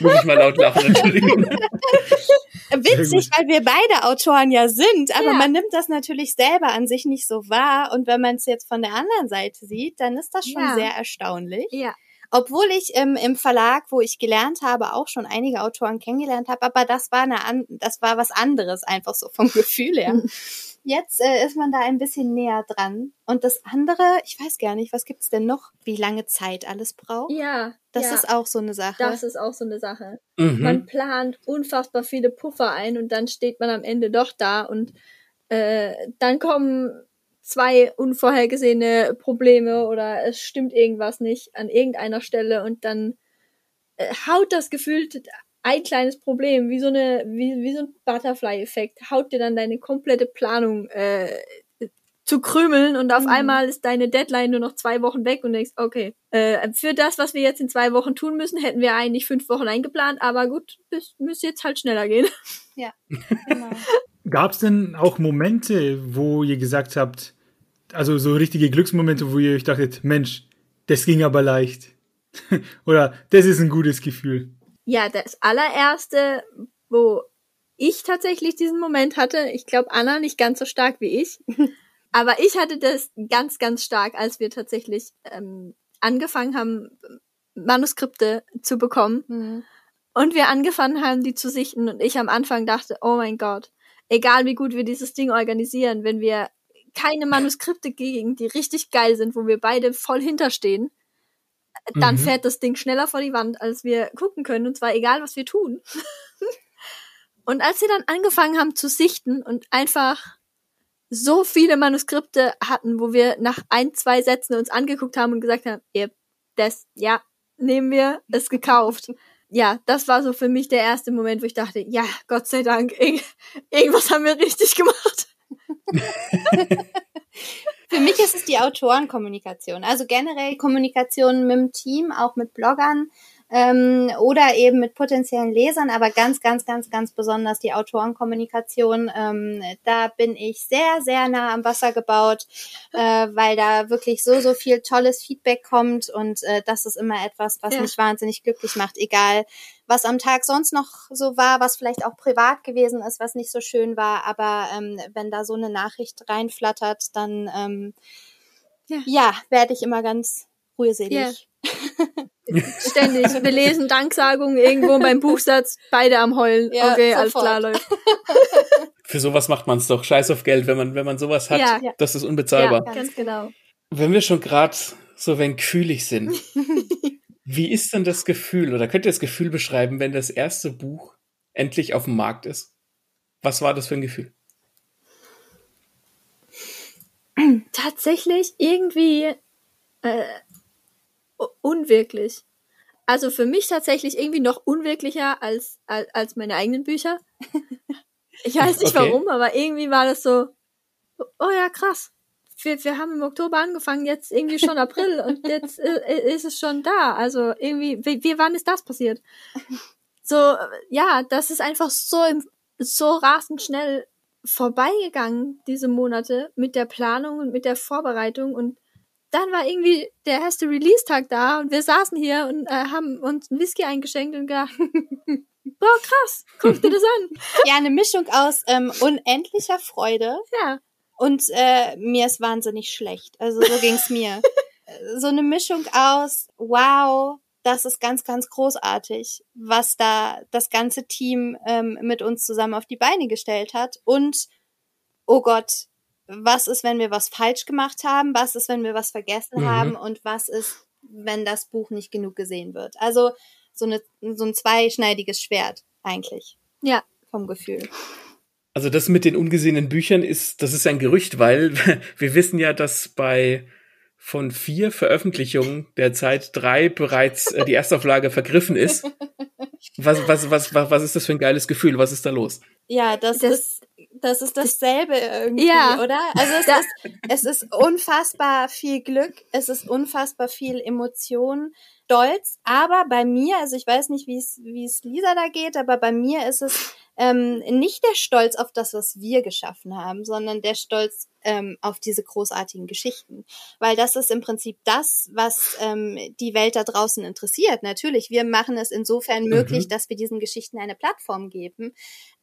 Muss ich mal laut lachen, Entschuldigung. Witzig, weil wir beide Autoren ja sind, aber Ja. man nimmt das natürlich selber an sich nicht so wahr. Und wenn man es jetzt von der anderen Seite sieht, dann ist das schon Ja. sehr erstaunlich. Ja. Obwohl ich ähm, im Verlag, wo ich gelernt habe, auch schon einige Autoren kennengelernt habe, aber das war eine an das war was anderes, einfach so vom Gefühl her. Jetzt äh, ist man da ein bisschen näher dran. Und das andere, ich weiß gar nicht, was gibt's denn noch? Wie lange Zeit alles braucht? Ja. Das ja. ist auch so eine Sache. Das ist auch so eine Sache. Mhm. Man plant unfassbar viele Puffer ein und dann steht man am Ende doch da und äh, dann kommen zwei unvorhergesehene Probleme oder es stimmt irgendwas nicht an irgendeiner Stelle und dann äh, haut das gefühlt ein kleines Problem, wie so eine, wie, wie so ein Butterfly-Effekt, haut dir dann deine komplette Planung äh, zu krümeln und auf Mhm. einmal ist deine Deadline nur noch zwei Wochen weg und denkst, okay, äh, für das, was wir jetzt in zwei Wochen tun müssen, hätten wir eigentlich fünf Wochen eingeplant, aber gut, das müsste jetzt halt schneller gehen. genau. Gab es denn auch Momente, wo ihr gesagt habt, also so richtige Glücksmomente, wo ihr euch dachtet, Mensch, das ging aber leicht. Oder das ist ein gutes Gefühl. Ja, das allererste, wo ich tatsächlich diesen Moment hatte, ich glaube Anna nicht ganz so stark wie ich, aber ich hatte das ganz, ganz stark, als wir tatsächlich ähm, angefangen haben, Manuskripte zu bekommen Mhm. und wir angefangen haben, die zu sichten und ich am Anfang dachte, oh mein Gott, egal wie gut wir dieses Ding organisieren, wenn wir keine Manuskripte kriegen, die richtig geil sind, wo wir beide voll hinterstehen, dann Mhm. fährt das Ding schneller vor die Wand, als wir gucken können, und zwar egal, was wir tun. und als wir dann angefangen haben zu sichten und einfach so viele Manuskripte hatten, wo wir nach ein, zwei Sätzen uns angeguckt haben und gesagt haben, yep, das, ja, nehmen wir, ist gekauft. Ja, das war so für mich der erste Moment, wo ich dachte, ja, Gott sei Dank, irg irgendwas haben wir richtig gemacht. Für mich ist es die Autorenkommunikation. Also generell Kommunikation mit dem Team, auch mit Bloggern ähm, oder eben mit potenziellen Lesern, aber ganz, ganz, ganz, ganz besonders die Autorenkommunikation. Ähm, da bin ich sehr, sehr nah am Wasser gebaut, äh, weil da wirklich so, so viel tolles Feedback kommt und äh, das ist immer etwas, was Ja. mich wahnsinnig glücklich macht, egal was am Tag sonst noch so war, was vielleicht auch privat gewesen ist, was nicht so schön war, aber ähm, wenn da so eine Nachricht reinflattert, dann ähm, Ja. ja, werde ich immer ganz rührselig. Ständig. Wir lesen Danksagungen irgendwo beim Buchsatz, beide am Heulen. Ja, okay, alles sofort. klar läuft. Für sowas macht man es doch. Scheiß auf Geld, wenn man, wenn man sowas hat. Ja. Das ist unbezahlbar. Ja, ganz genau. Wenn wir schon gerade so wenn gefühlig sind, wie ist denn das Gefühl oder könnt ihr das Gefühl beschreiben, wenn das erste Buch endlich auf dem Markt ist? Was war das für ein Gefühl? Tatsächlich irgendwie äh, unwirklich. Also für mich tatsächlich irgendwie noch unwirklicher als, als, als meine eigenen Bücher. Ich weiß nicht Okay. warum, aber irgendwie war das so, oh ja, krass. Wir, wir haben im Oktober angefangen, jetzt irgendwie schon April und jetzt äh, ist es schon da. Also irgendwie, wie, wie wann ist das passiert? So, äh, ja, das ist einfach so, im, so rasend schnell vorbeigegangen, diese Monate, mit der Planung und mit der Vorbereitung und dann war irgendwie der erste Release-Tag da und wir saßen hier und äh, haben uns einen Whisky eingeschenkt und gedacht, boah, krass, guck dir das an. Ja, eine Mischung aus ähm, unendlicher Freude Ja, und äh, mir ist wahnsinnig schlecht. Also so ging's mir. So eine Mischung aus, wow, das ist ganz, ganz großartig, was da das ganze Team ähm, mit uns zusammen auf die Beine gestellt hat. Und, oh Gott, was ist, wenn wir was falsch gemacht haben? Was ist, wenn wir was vergessen Mhm. haben? Und was ist, wenn das Buch nicht genug gesehen wird? Also so, eine, so ein zweischneidiges Schwert eigentlich ja. vom Gefühl. Also das mit den ungesehenen Büchern ist, das ist ein Gerücht, weil wir wissen ja, dass bei von vier Veröffentlichungen derzeit drei bereits äh, die Erstauflage vergriffen ist. Was, was, was, was, was ist das für ein geiles Gefühl? Was ist da los? Ja, das, Das- ist das ist dasselbe irgendwie, Ja. oder? Also es ist es ist unfassbar viel Glück, es ist unfassbar viel Emotion, Stolz, aber bei mir, also ich weiß nicht, wie es wie es Lisa da geht, aber bei mir ist es ähm, nicht der Stolz auf das, was wir geschaffen haben, sondern der Stolz ähm, auf diese großartigen Geschichten, weil das ist im Prinzip das, was ähm, die Welt da draußen interessiert. Natürlich, wir machen es insofern möglich, Mhm. dass wir diesen Geschichten eine Plattform geben,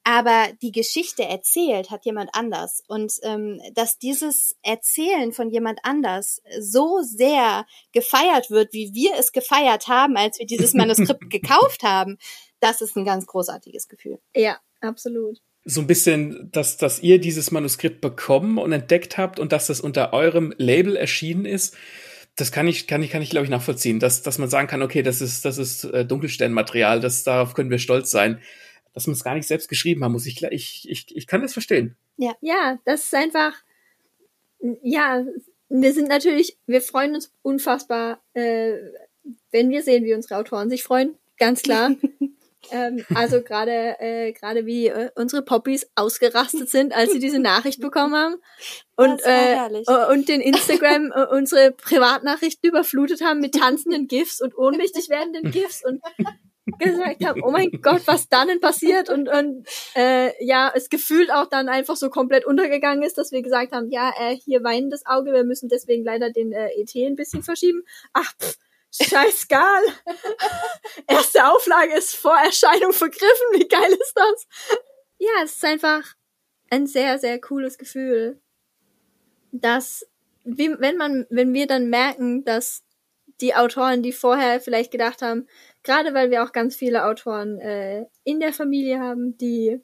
aber die Geschichte erzählt hat jemand anders. Und ähm, dass dieses Erzählen von jemand anders so sehr gefeiert wird, wie wir es gefeiert haben, als wir dieses Manuskript gekauft haben, das ist ein ganz großartiges Gefühl. Ja, absolut. So ein bisschen, dass, dass ihr dieses Manuskript bekommen und entdeckt habt und dass das unter eurem Label erschienen ist. Das kann ich, kann ich, kann ich, glaube ich, nachvollziehen, dass, dass man sagen kann, okay, das ist, das ist äh, Dunkelsternmaterial, das, darauf können wir stolz sein. Dass man es gar nicht selbst geschrieben haben muss. Ich, ich, ich, ich kann das verstehen. Ja, das ist einfach, ja, wir sind natürlich, wir freuen uns unfassbar, äh, wenn wir sehen, wie unsere Autoren sich freuen, ganz klar. ähm, also gerade äh, gerade wie äh, unsere Poppys ausgerastet sind, als sie diese Nachricht bekommen haben. Und Das äh, äh, und den Instagram äh, unsere Privatnachrichten überflutet haben mit tanzenden GIFs und ohnmächtig werdenden GIFs und gesagt haben, oh mein Gott, was dann denn passiert? Und, und äh, ja, es gefühlt auch dann einfach so komplett untergegangen ist, dass wir gesagt haben, ja, äh, hier weinendes Auge, wir müssen deswegen leider den äh, ET ein bisschen verschieben. Ach, pff, scheißegal. Erste Auflage ist vor Erscheinung vergriffen, wie geil ist das? Ja, es ist einfach ein sehr, sehr cooles Gefühl, dass, wenn man, wenn wir dann merken, dass die Autoren, die vorher vielleicht gedacht haben, gerade weil wir auch ganz viele Autoren äh, in der Familie haben, die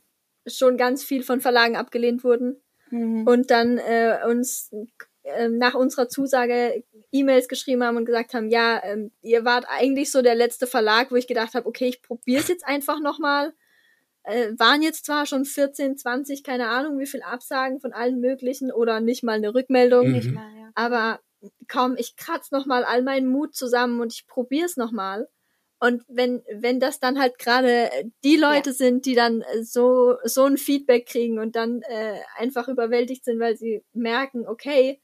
schon ganz viel von Verlagen abgelehnt wurden Mhm. und dann äh, uns äh, nach unserer Zusage E-Mails geschrieben haben und gesagt haben, ja, ähm, ihr wart eigentlich so der letzte Verlag, wo ich gedacht habe, okay, ich probiere es jetzt einfach nochmal. Äh, waren jetzt zwar schon 14, 20, keine Ahnung, wie viel Absagen von allen möglichen oder nicht mal eine Rückmeldung, Mhm. Nicht mal, ja. aber komm, ich kratz noch mal all meinen Mut zusammen und ich probier's noch mal. Und wenn wenn das dann halt gerade die Leute sind, die dann äh, so so ein Feedback kriegen und dann äh, einfach überwältigt sind, weil sie merken, okay,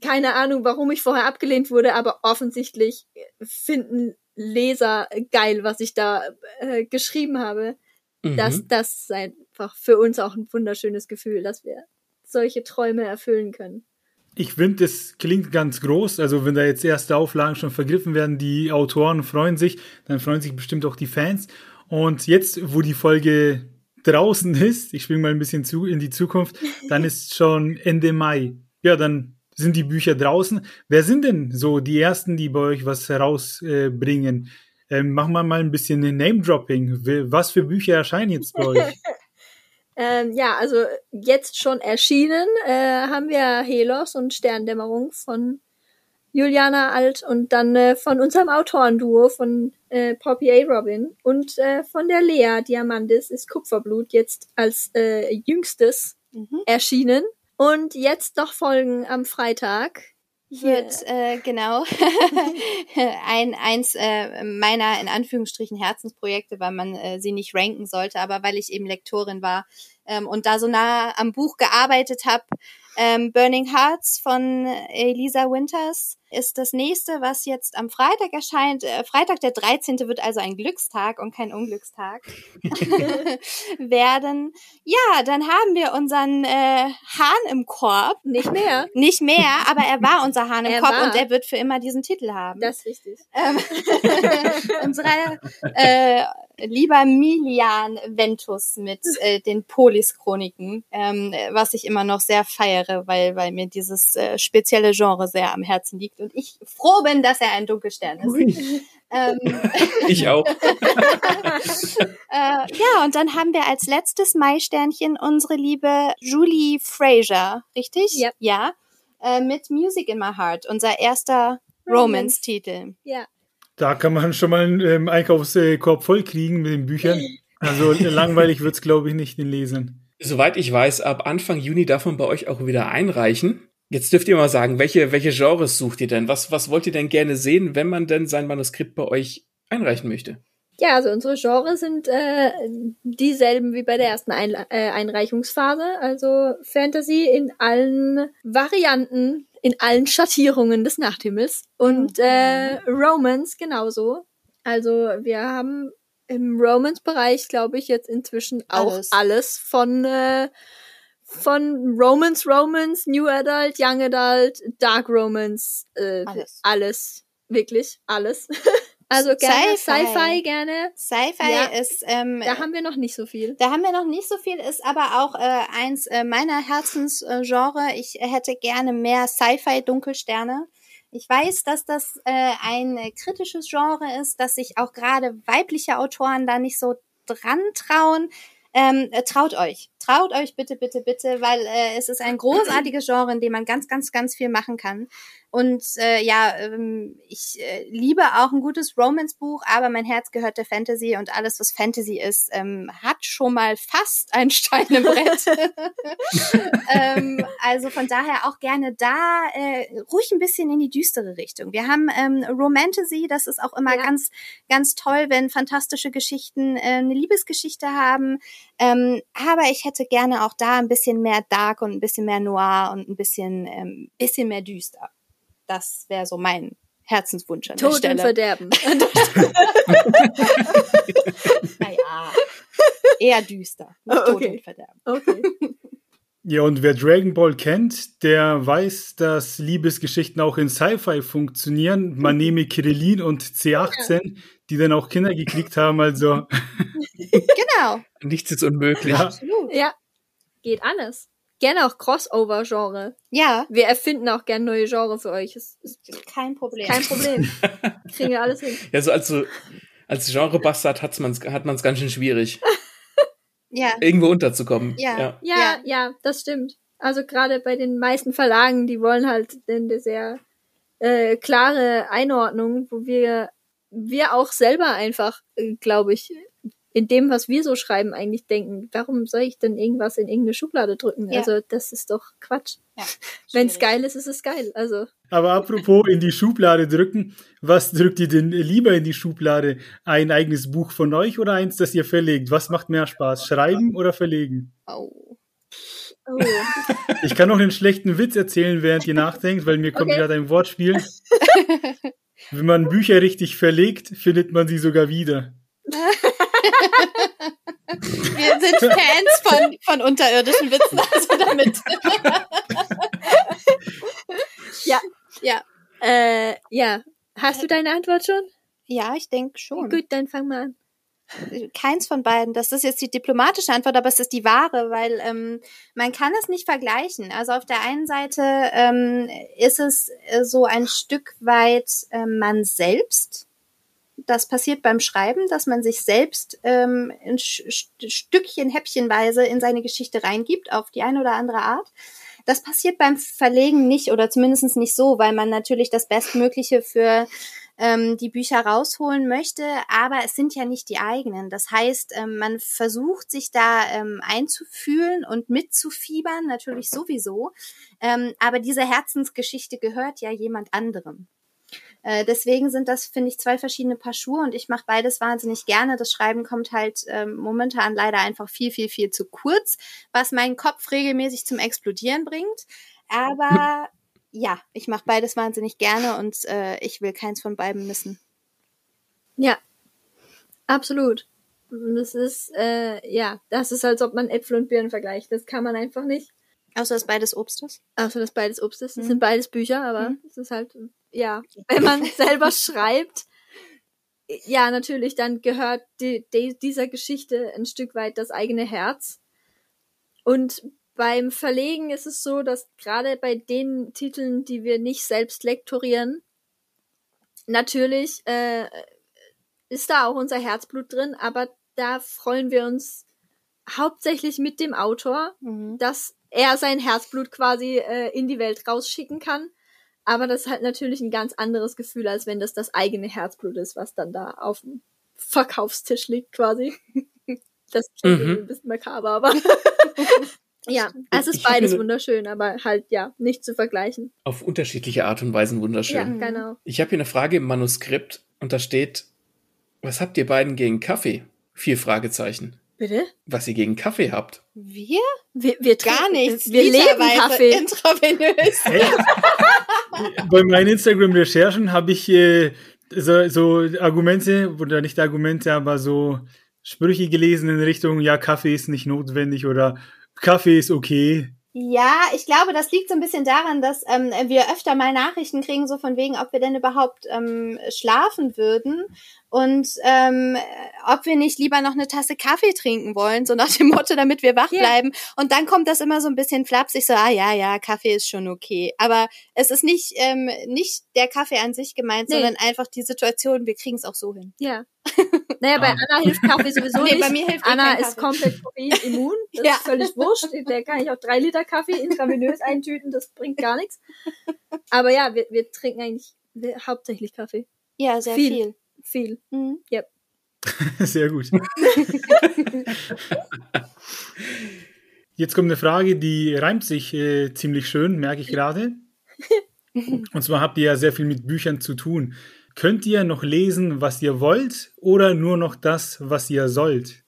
keine Ahnung, warum ich vorher abgelehnt wurde, aber offensichtlich finden Leser geil, was ich da äh, geschrieben habe. Mhm. Das das ist einfach für uns auch ein wunderschönes Gefühl, dass wir solche Träume erfüllen können. Ich finde, das klingt ganz groß. Also, wenn da jetzt erste Auflagen schon vergriffen werden, die Autoren freuen sich, dann freuen sich bestimmt auch die Fans. Und jetzt, wo die Folge draußen ist, ich springe mal ein bisschen zu in die Zukunft, dann ist schon Ende Mai. Ja, dann sind die Bücher draußen. Wer sind denn so die ersten, die bei euch was herausbringen? Äh, ähm, machen wir mal ein bisschen Name-Dropping. Was für Bücher erscheinen jetzt bei euch? Ähm, ja, also jetzt schon erschienen äh, haben wir Helos und Sterndämmerung von Juliana Alt und dann äh, von unserem Autorenduo von äh, Poppy A. Robin und äh, von der Lea Diamandis ist Kupferblut jetzt als äh, jüngstes Mhm. erschienen. Und jetzt noch folgen am Freitag wird äh, genau ein eins äh, meiner in Anführungsstrichen Herzensprojekte, weil man äh, sie nicht ranken sollte, aber weil ich eben Lektorin war ähm, und da so nah am Buch gearbeitet habe. Ähm, Burning Hearts von Elisa Winters ist das nächste, was jetzt am Freitag erscheint. Äh, Freitag der 13. wird also ein Glückstag und kein Unglückstag werden. Ja, dann haben wir unseren äh, Hahn im Korb. Nicht mehr. Nicht mehr, aber er war unser Hahn im Er Korb war. und er wird für immer diesen Titel haben. Das ist richtig. ähm, unsere äh, lieber Milian Ventus mit äh, den Polis-Chroniken, ähm, äh, was ich immer noch sehr feiere, weil, weil mir dieses äh, spezielle Genre sehr am Herzen liegt und ich froh bin, dass er ein Dunkelstern ist. Ähm, Ich auch. äh, ja, und dann haben wir als letztes Maisternchen unsere liebe Julie Fraser, richtig? Ja. Ja. Äh, mit Music in My Heart, unser erster Romance. Romance-Titel. Ja. Da kann man schon mal einen ähm, Einkaufskorb voll kriegen mit den Büchern. Also langweilig wird's glaube ich, nicht den Lesern. Soweit ich weiß, ab Anfang Juni darf man bei euch auch wieder einreichen. Jetzt dürft ihr mal sagen, welche, welche Genres sucht ihr denn? Was, was wollt ihr denn gerne sehen, wenn man denn sein Manuskript bei euch einreichen möchte? Ja, also unsere Genres sind äh, dieselben wie bei der ersten Ein äh, Einreichungsphase. Also Fantasy in allen Varianten, in allen Schattierungen des Nachthimmels. Und äh, Romance genauso. Also wir haben im Romance-Bereich, glaube ich, jetzt inzwischen auch Alles. alles, von äh, von Romance, Romance, New Adult, Young Adult, Dark Romance, äh, Alles. alles, wirklich alles. also gerne Sci-Fi. Sci-Fi, gerne. Sci-Fi Ja. ist, ähm, Da haben wir noch nicht so viel. da haben wir noch nicht so viel, ist aber auch äh, eins äh, meiner Herzensgenre. Ich hätte gerne mehr Sci-Fi-Dunkelsterne. Ich weiß, dass das äh, ein äh, kritisches Genre ist, dass sich auch gerade weibliche Autoren da nicht so dran trauen. Ähm, äh, traut euch. Traut euch bitte, bitte, bitte, weil äh, es ist ein großartiges Genre, in dem man ganz, ganz, ganz viel machen kann. Und äh, ja, ähm, ich äh, liebe auch ein gutes Romance-Buch, aber mein Herz gehört der Fantasy und alles, was Fantasy ist, ähm, hat schon mal fast ein Stein im Brett. ähm, also von daher auch gerne da äh, ruhig ein bisschen in die düstere Richtung. Wir haben ähm, Romantasy, das ist auch immer Ja. ganz, ganz toll, wenn fantastische Geschichten äh, eine Liebesgeschichte haben. Ähm, aber ich hätte gerne auch da ein bisschen mehr Dark und ein bisschen mehr Noir und ein bisschen, ähm, bisschen mehr düster. Das wäre so mein Herzenswunsch an der Tod und Stelle. Verderben. Naja, eher düster. Nicht Oh, Tod okay. und Verderben. okay. Ja, und wer Dragon Ball kennt, der weiß, dass Liebesgeschichten auch in Sci-Fi funktionieren. Man nehme Kirillin und C18, die dann auch Kinder gekriegt haben. Also, Genau. Nichts ist unmöglich. ja, Absolut. Ja, geht alles. Gerne auch Crossover-Genre. Ja, Wir erfinden auch gerne neue Genre für euch. Das ist kein Problem. kein Problem. Kriegen wir alles hin. Ja, so als, so, als Genre-Bastard hat's man's, hat man es ganz schön schwierig, Ja, irgendwo unterzukommen. Ja. ja. Ja, Ja. ja, das stimmt. Also gerade bei den meisten Verlagen, die wollen halt eine sehr äh, klare Einordnung, wo wir wir auch selber einfach, äh, glaube ich, in dem, was wir so schreiben, eigentlich denken, warum soll ich denn irgendwas in irgendeine Schublade drücken? Ja. Also das ist doch Quatsch. ja. Wenn es geil ist, ist es geil. Also aber apropos in die Schublade drücken, was drückt ihr denn lieber in die Schublade? Ein eigenes Buch von euch oder eins, das ihr verlegt? Was macht mehr Spaß? Schreiben oder verlegen? Oh. oh. Ich kann noch einen schlechten Witz erzählen, während ihr nachdenkt, weil mir kommt Okay. gerade ein Wortspiel. Wenn man Bücher richtig verlegt, findet man sie sogar wieder. Wir sind Fans von, von unterirdischen Witzen, also damit. Ja. Ja. äh, ja. Hast du deine Antwort schon? Ja, ich denke schon. Gut, dann fang mal an. Keins von beiden. Das ist jetzt die diplomatische Antwort, aber es ist die wahre, weil ähm, man kann es nicht vergleichen. Also auf der einen Seite ähm, ist es äh, so ein Stück weit äh, man selbst. Das passiert beim Schreiben, dass man sich selbst ähm, ein Stückchen, häppchenweise in seine Geschichte reingibt, auf die eine oder andere Art. Das passiert beim Verlegen nicht oder zumindest nicht so, weil man natürlich das Bestmögliche für ähm, die Bücher rausholen möchte, aber es sind ja nicht die eigenen. Das heißt, ähm, man versucht sich da ähm, einzufühlen und mitzufiebern, natürlich sowieso, ähm, aber diese Herzensgeschichte gehört ja jemand anderem. Äh, deswegen sind das, finde ich, zwei verschiedene Paar Schuhe und ich mache beides wahnsinnig gerne. Das Schreiben kommt halt ähm, momentan leider einfach viel, viel, viel zu kurz, was meinen Kopf regelmäßig zum Explodieren bringt. Aber ja, ich mache beides wahnsinnig gerne und äh, ich will keins von beiden missen. Ja, absolut. Das ist, äh, ja, das ist, als ob man Äpfel und Birnen vergleicht. Das kann man einfach nicht. Außer dass beides Obst ist. Außer dass beides Obst ist. Das Mhm. sind beides Bücher, aber Mhm. es ist halt, ja, wenn man selber schreibt, ja, natürlich, dann gehört die, die, dieser Geschichte ein Stück weit das eigene Herz. Und beim Verlegen ist es so, dass gerade bei den Titeln, die wir nicht selbst lektorieren, natürlich äh, ist da auch unser Herzblut drin, aber da freuen wir uns hauptsächlich mit dem Autor, Mhm. dass er sein Herzblut quasi äh, in die Welt rausschicken kann. Aber das ist halt natürlich ein ganz anderes Gefühl, als wenn das das eigene Herzblut ist, was dann da auf dem Verkaufstisch liegt quasi. Das klingt Mhm. irgendwie ein bisschen makaber, aber ja, es ist Ich mir beides ne- wunderschön, aber halt ja, nicht zu vergleichen. Auf unterschiedliche Art und Weisen wunderschön. Ja, Mhm. genau. Ich habe hier eine Frage im Manuskript und da steht, was habt ihr beiden gegen Kaffee? Vier Fragezeichen. Bitte? Was ihr gegen Kaffee habt? Wir? Wir, wir Gar nichts. Wir leben Kaffee. Intravenös. Bei meinen Instagram-Recherchen habe ich äh, so, so Argumente, oder nicht Argumente, aber so Sprüche gelesen in Richtung, ja, Kaffee ist nicht notwendig oder Kaffee ist okay. Ja, ich glaube, das liegt so ein bisschen daran, dass ähm, wir öfter mal Nachrichten kriegen, so von wegen, ob wir denn überhaupt ähm, schlafen würden und ähm, ob wir nicht lieber noch eine Tasse Kaffee trinken wollen, so nach dem Motto, damit wir wach Ja. bleiben. Und dann kommt das immer so ein bisschen flapsig, so, ah ja, ja, Kaffee ist schon okay. Aber es ist nicht, ähm, nicht der Kaffee an sich gemeint, Nee. sondern einfach die Situation, wir kriegen es auch so hin. Ja. Naja, bei Ah. Anna hilft Kaffee sowieso Nee, nicht. bei mir hilft eh Anna ist Kaffee. komplett koffeinimmun. Das Ja. ist völlig wurscht. Der kann ich auch drei Liter Kaffee intravenös eintüten. Das bringt gar nichts. Aber ja, wir, wir trinken eigentlich hauptsächlich Kaffee. Ja, sehr Viel. viel. Viel. Mhm. Sehr gut. Jetzt kommt eine Frage, die reimt sich äh, ziemlich schön, merke ich gerade. Und zwar habt ihr ja sehr viel mit Büchern zu tun. Könnt ihr noch lesen, was ihr wollt oder nur noch das, was ihr sollt?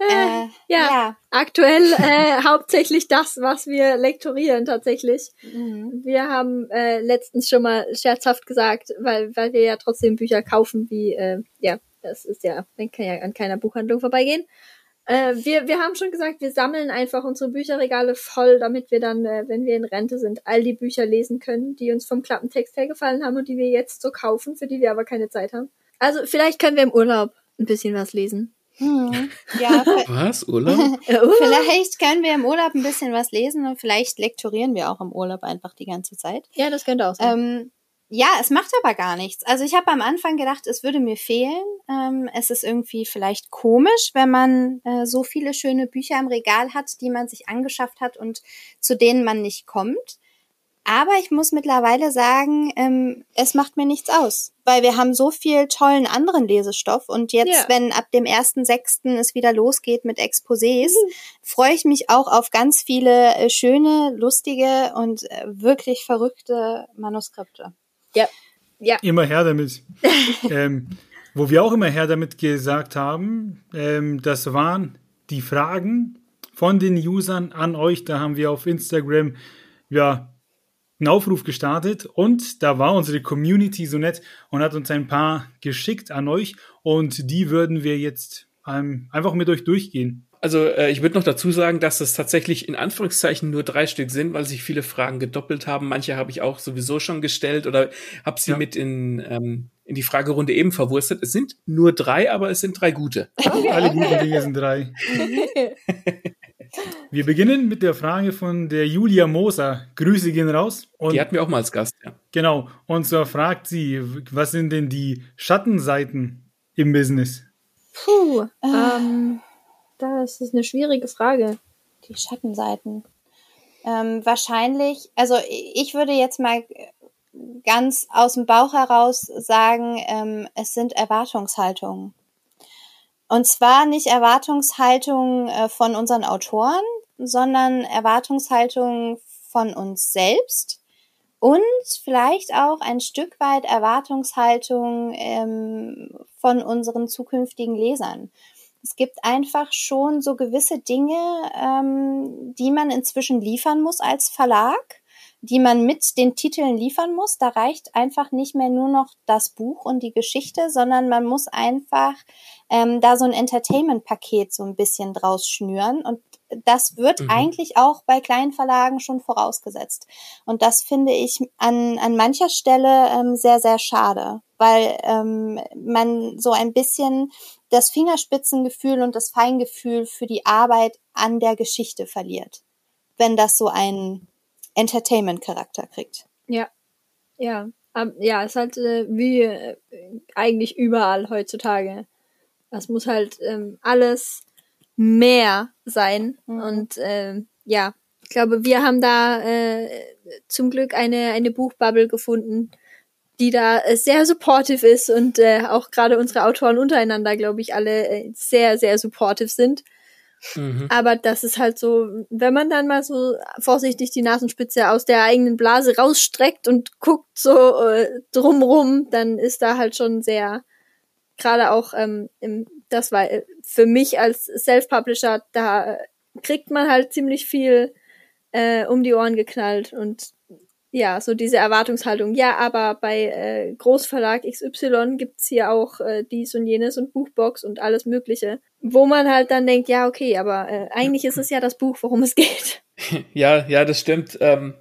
Äh, Ja. ja. Aktuell äh, hauptsächlich das, was wir lektorieren tatsächlich. Mhm. Wir haben äh, letztens schon mal scherzhaft gesagt, weil, weil wir ja trotzdem Bücher kaufen, wie, äh, ja, das ist ja, man kann ja an keiner Buchhandlung vorbeigehen. Äh, wir, wir haben schon gesagt, wir sammeln einfach unsere Bücherregale voll, damit wir dann, äh, wenn wir in Rente sind, all die Bücher lesen können, die uns vom Klappentext her gefallen haben und die wir jetzt so kaufen, für die wir aber keine Zeit haben. Also vielleicht können wir im Urlaub ein bisschen was lesen. Mhm. Ja, Was? Urlaub? Urlaub? Vielleicht können wir im Urlaub ein bisschen was lesen und vielleicht lektorieren wir auch im Urlaub einfach die ganze Zeit. Ja, das könnte auch sein. Ähm, ja, es macht aber gar nichts. Also ich habe am Anfang gedacht, es würde mir fehlen. Ähm, es ist irgendwie vielleicht komisch, wenn man äh, so viele schöne Bücher im Regal hat, die man sich angeschafft hat und zu denen man nicht kommt. Aber ich muss mittlerweile sagen, ähm, es macht mir nichts aus, weil wir haben so viel tollen anderen Lesestoff und jetzt, Ja. wenn ab dem 1.6. es wieder losgeht mit Exposés, freue ich mich auch auf ganz viele äh, schöne, lustige und äh, wirklich verrückte Manuskripte. Immer her damit. ähm, wo wir auch immer her damit gesagt haben, ähm, das waren die Fragen von den Usern an euch. Da haben wir auf Instagram ja einen Aufruf gestartet und da war unsere Community so nett und hat uns ein paar geschickt an euch und die würden wir jetzt ähm, einfach mit euch durchgehen. Also äh, ich würde noch dazu sagen, dass es tatsächlich in Anführungszeichen nur drei Stück sind, weil sich viele Fragen gedoppelt haben. Manche habe ich auch sowieso schon gestellt oder habe sie Ja. mit in, ähm, in die Fragerunde eben verwurstet. Es sind nur drei, aber es sind drei gute. Alle guten Dinge sind drei. Wir beginnen mit der Frage von der Julia Moser. Grüße gehen raus. Und Die hatten wir auch mal als Gast. Ja. Genau. Und zwar fragt sie, was sind denn die Schattenseiten im Business? Puh, ähm, das ist eine schwierige Frage. Die Schattenseiten. Ähm, wahrscheinlich, also ich würde jetzt mal ganz aus dem Bauch heraus sagen, ähm, es sind Erwartungshaltungen. Und zwar nicht Erwartungshaltungen äh, von unseren Autoren, sondern Erwartungshaltungen von uns selbst und vielleicht auch ein Stück weit Erwartungshaltung ähm, von unseren zukünftigen Lesern. Es gibt einfach schon so gewisse Dinge, ähm, die man inzwischen liefern muss als Verlag, die man mit den Titeln liefern muss. Da reicht einfach nicht mehr nur noch das Buch und die Geschichte, sondern man muss einfach ähm, da so ein Entertainment-Paket so ein bisschen draus schnüren. Und das wird mhm. eigentlich auch bei kleinen Verlagen schon vorausgesetzt. Und das finde ich an, an mancher Stelle ähm, sehr, sehr schade, weil ähm, man so ein bisschen das Fingerspitzengefühl und das Feingefühl für die Arbeit an der Geschichte verliert, wenn das so einen Entertainment-Charakter kriegt. Ja, ja, um, ja, es ist halt äh, wie äh, eigentlich überall heutzutage. Es muss halt ähm, alles mehr sein mhm. und äh, ja, ich glaube, wir haben da äh, zum Glück eine eine Buchbubble gefunden, die da äh, sehr supportive ist und äh, auch gerade unsere Autoren untereinander, glaube ich, alle äh, sehr, sehr supportive sind. Mhm. Aber das ist halt so, wenn man dann mal so vorsichtig die Nasenspitze aus der eigenen Blase rausstreckt und guckt so äh, drumrum, dann ist da halt schon sehr, gerade auch ähm, im, das war äh, für mich als Self-Publisher, da kriegt man halt ziemlich viel äh, um die Ohren geknallt und ja, so diese Erwartungshaltung. Ja, aber bei äh, Großverlag XY gibt's hier auch äh, dies und jenes und Buchbox und alles Mögliche. Wo man halt dann denkt, ja, okay, aber äh, eigentlich ist es ja das Buch, worum es geht. Ja, ja, das stimmt. Ähm,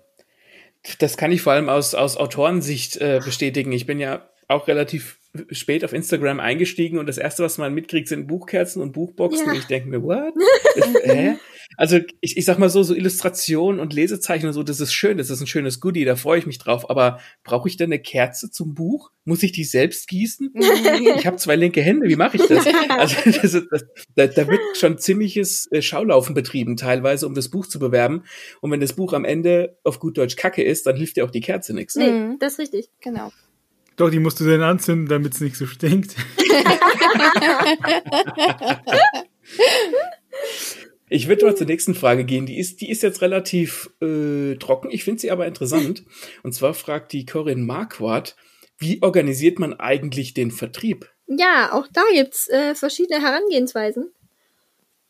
das kann ich vor allem aus, aus Autorensicht äh, bestätigen. Ich bin ja auch relativ spät auf Instagram eingestiegen und das erste, was man mitkriegt, sind Buchkerzen und Buchboxen. Ja. Und ich denke mir, what? Hä? Also ich, ich sag mal so, so Illustration und Lesezeichen und so, das ist schön, das ist ein schönes Goodie, da freue ich mich drauf. Aber brauche ich denn eine Kerze zum Buch? Muss ich die selbst gießen? ich habe zwei linke Hände, wie mache ich das? Also das, ist, das, da, da wird schon ziemliches äh, Schaulaufen betrieben, teilweise, um das Buch zu bewerben. Und wenn das Buch am Ende auf gut Deutsch Kacke ist, dann hilft dir auch die Kerze nichts. Nee, mhm. das ist richtig. Genau. Doch, die musst du dann anzünden, damit es nicht so stinkt. Ich würde mal zur nächsten Frage gehen. Die ist, die ist jetzt relativ äh, trocken. Ich finde sie aber interessant. Und zwar fragt die Corinne Marquardt, wie organisiert man eigentlich den Vertrieb? Ja, auch da gibt's äh, verschiedene Herangehensweisen.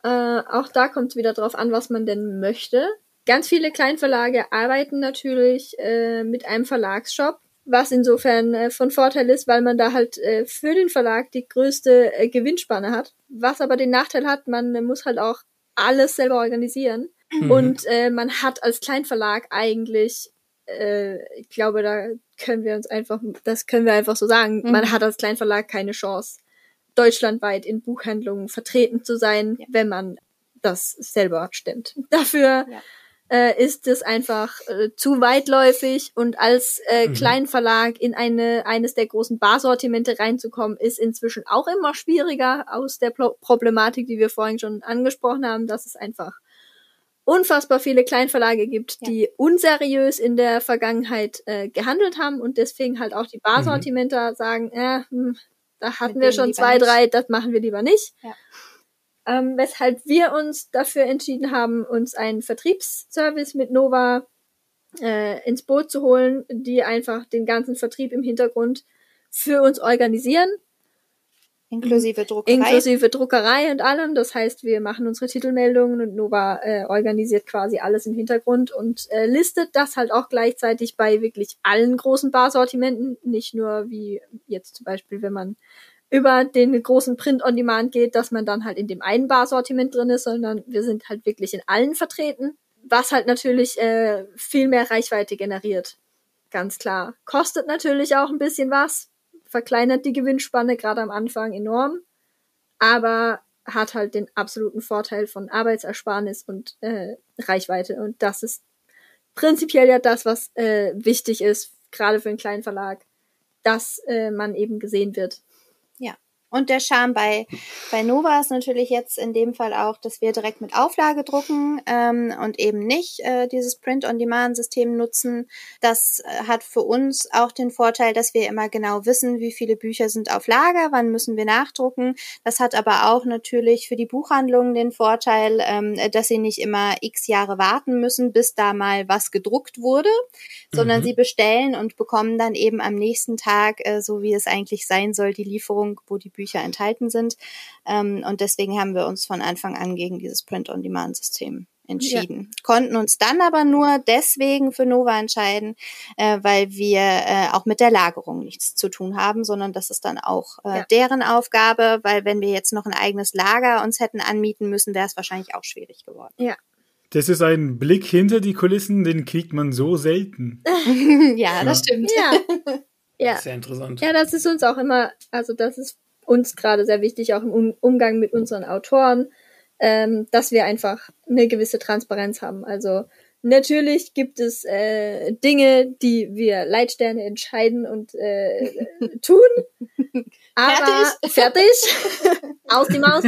Äh, auch da kommt es wieder drauf an, was man denn möchte. Ganz viele Kleinverlage arbeiten natürlich äh, mit einem Verlagsshop was insofern äh, von Vorteil ist, weil man da halt äh, für den Verlag die größte äh, Gewinnspanne hat. Was aber den Nachteil hat, man muss halt auch alles selber organisieren. Mhm. Und äh, man hat als Kleinverlag eigentlich, äh, ich glaube, da können wir uns einfach, das können wir einfach so sagen, mhm. man hat als Kleinverlag keine Chance, deutschlandweit in Buchhandlungen vertreten zu sein, ja. wenn man das selber stemmt. Dafür ja äh, ist es einfach äh, zu weitläufig und als äh, mhm. Kleinverlag in eine eines der großen Barsortimente reinzukommen, ist inzwischen auch immer schwieriger aus der Pro Problematik, die wir vorhin schon angesprochen haben, dass es einfach unfassbar viele Kleinverlage gibt, ja. die unseriös in der Vergangenheit äh, gehandelt haben und deswegen halt auch die Barsortimenter mhm. sagen, äh, hm, da hatten Mit wir schon zwei, nicht. drei, das machen wir lieber nicht. Ja ähm, weshalb wir uns dafür entschieden haben, uns einen Vertriebsservice mit Nova äh, ins Boot zu holen, die einfach den ganzen Vertrieb im Hintergrund für uns organisieren. Inklusive Druckerei. Inklusive Druckerei und allem. Das heißt, wir machen unsere Titelmeldungen und Nova äh, organisiert quasi alles im Hintergrund und äh, listet das halt auch gleichzeitig bei wirklich allen großen Barsortimenten. Nicht nur wie jetzt zum Beispiel, wenn man über den großen Print on Demand geht, dass man dann halt in dem einen Barsortiment drin ist, sondern wir sind halt wirklich in allen vertreten, was halt natürlich äh, viel mehr Reichweite generiert. Ganz klar. Kostet natürlich auch ein bisschen was, verkleinert die Gewinnspanne gerade am Anfang enorm, aber hat halt den absoluten Vorteil von Arbeitsersparnis und äh, Reichweite. Und das ist prinzipiell ja das, was äh, wichtig ist, gerade für einen kleinen Verlag, dass äh, man eben gesehen wird Und der Charme bei, bei Nova ist natürlich jetzt in dem Fall auch, dass wir direkt mit Auflage drucken ähm, und eben nicht äh, dieses Print-on-Demand-System nutzen. Das äh, hat für uns auch den Vorteil, dass wir immer genau wissen, wie viele Bücher sind auf Lager, wann müssen wir nachdrucken. Das hat aber auch natürlich für die Buchhandlungen den Vorteil, ähm, dass sie nicht immer x Jahre warten müssen, bis da mal was gedruckt wurde, sondern mhm. sie bestellen und bekommen dann eben am nächsten Tag, äh, so wie es eigentlich sein soll, die Lieferung, wo die Bücher enthalten sind. Ähm, und deswegen haben wir uns von Anfang an gegen dieses Print-on-Demand-System entschieden. Ja. Konnten uns dann aber nur deswegen für Nova entscheiden, äh, weil wir äh, auch mit der Lagerung nichts zu tun haben, sondern das ist dann auch äh, ja. deren Aufgabe, weil wenn wir jetzt noch ein eigenes Lager uns hätten anmieten müssen, wäre es wahrscheinlich auch schwierig geworden. Ja. Das ist ein Blick hinter die Kulissen, den kriegt man so selten. ja, das ja. stimmt. Ja. ja. Sehr interessant. Ja, das ist uns auch immer, also das ist uns gerade sehr wichtig, auch im Umgang mit unseren Autoren, ähm, dass wir einfach eine gewisse Transparenz haben. Also natürlich gibt es äh, Dinge, die wir Leitsterne entscheiden und äh, tun. Aber fertig, fertig. aus die Maus.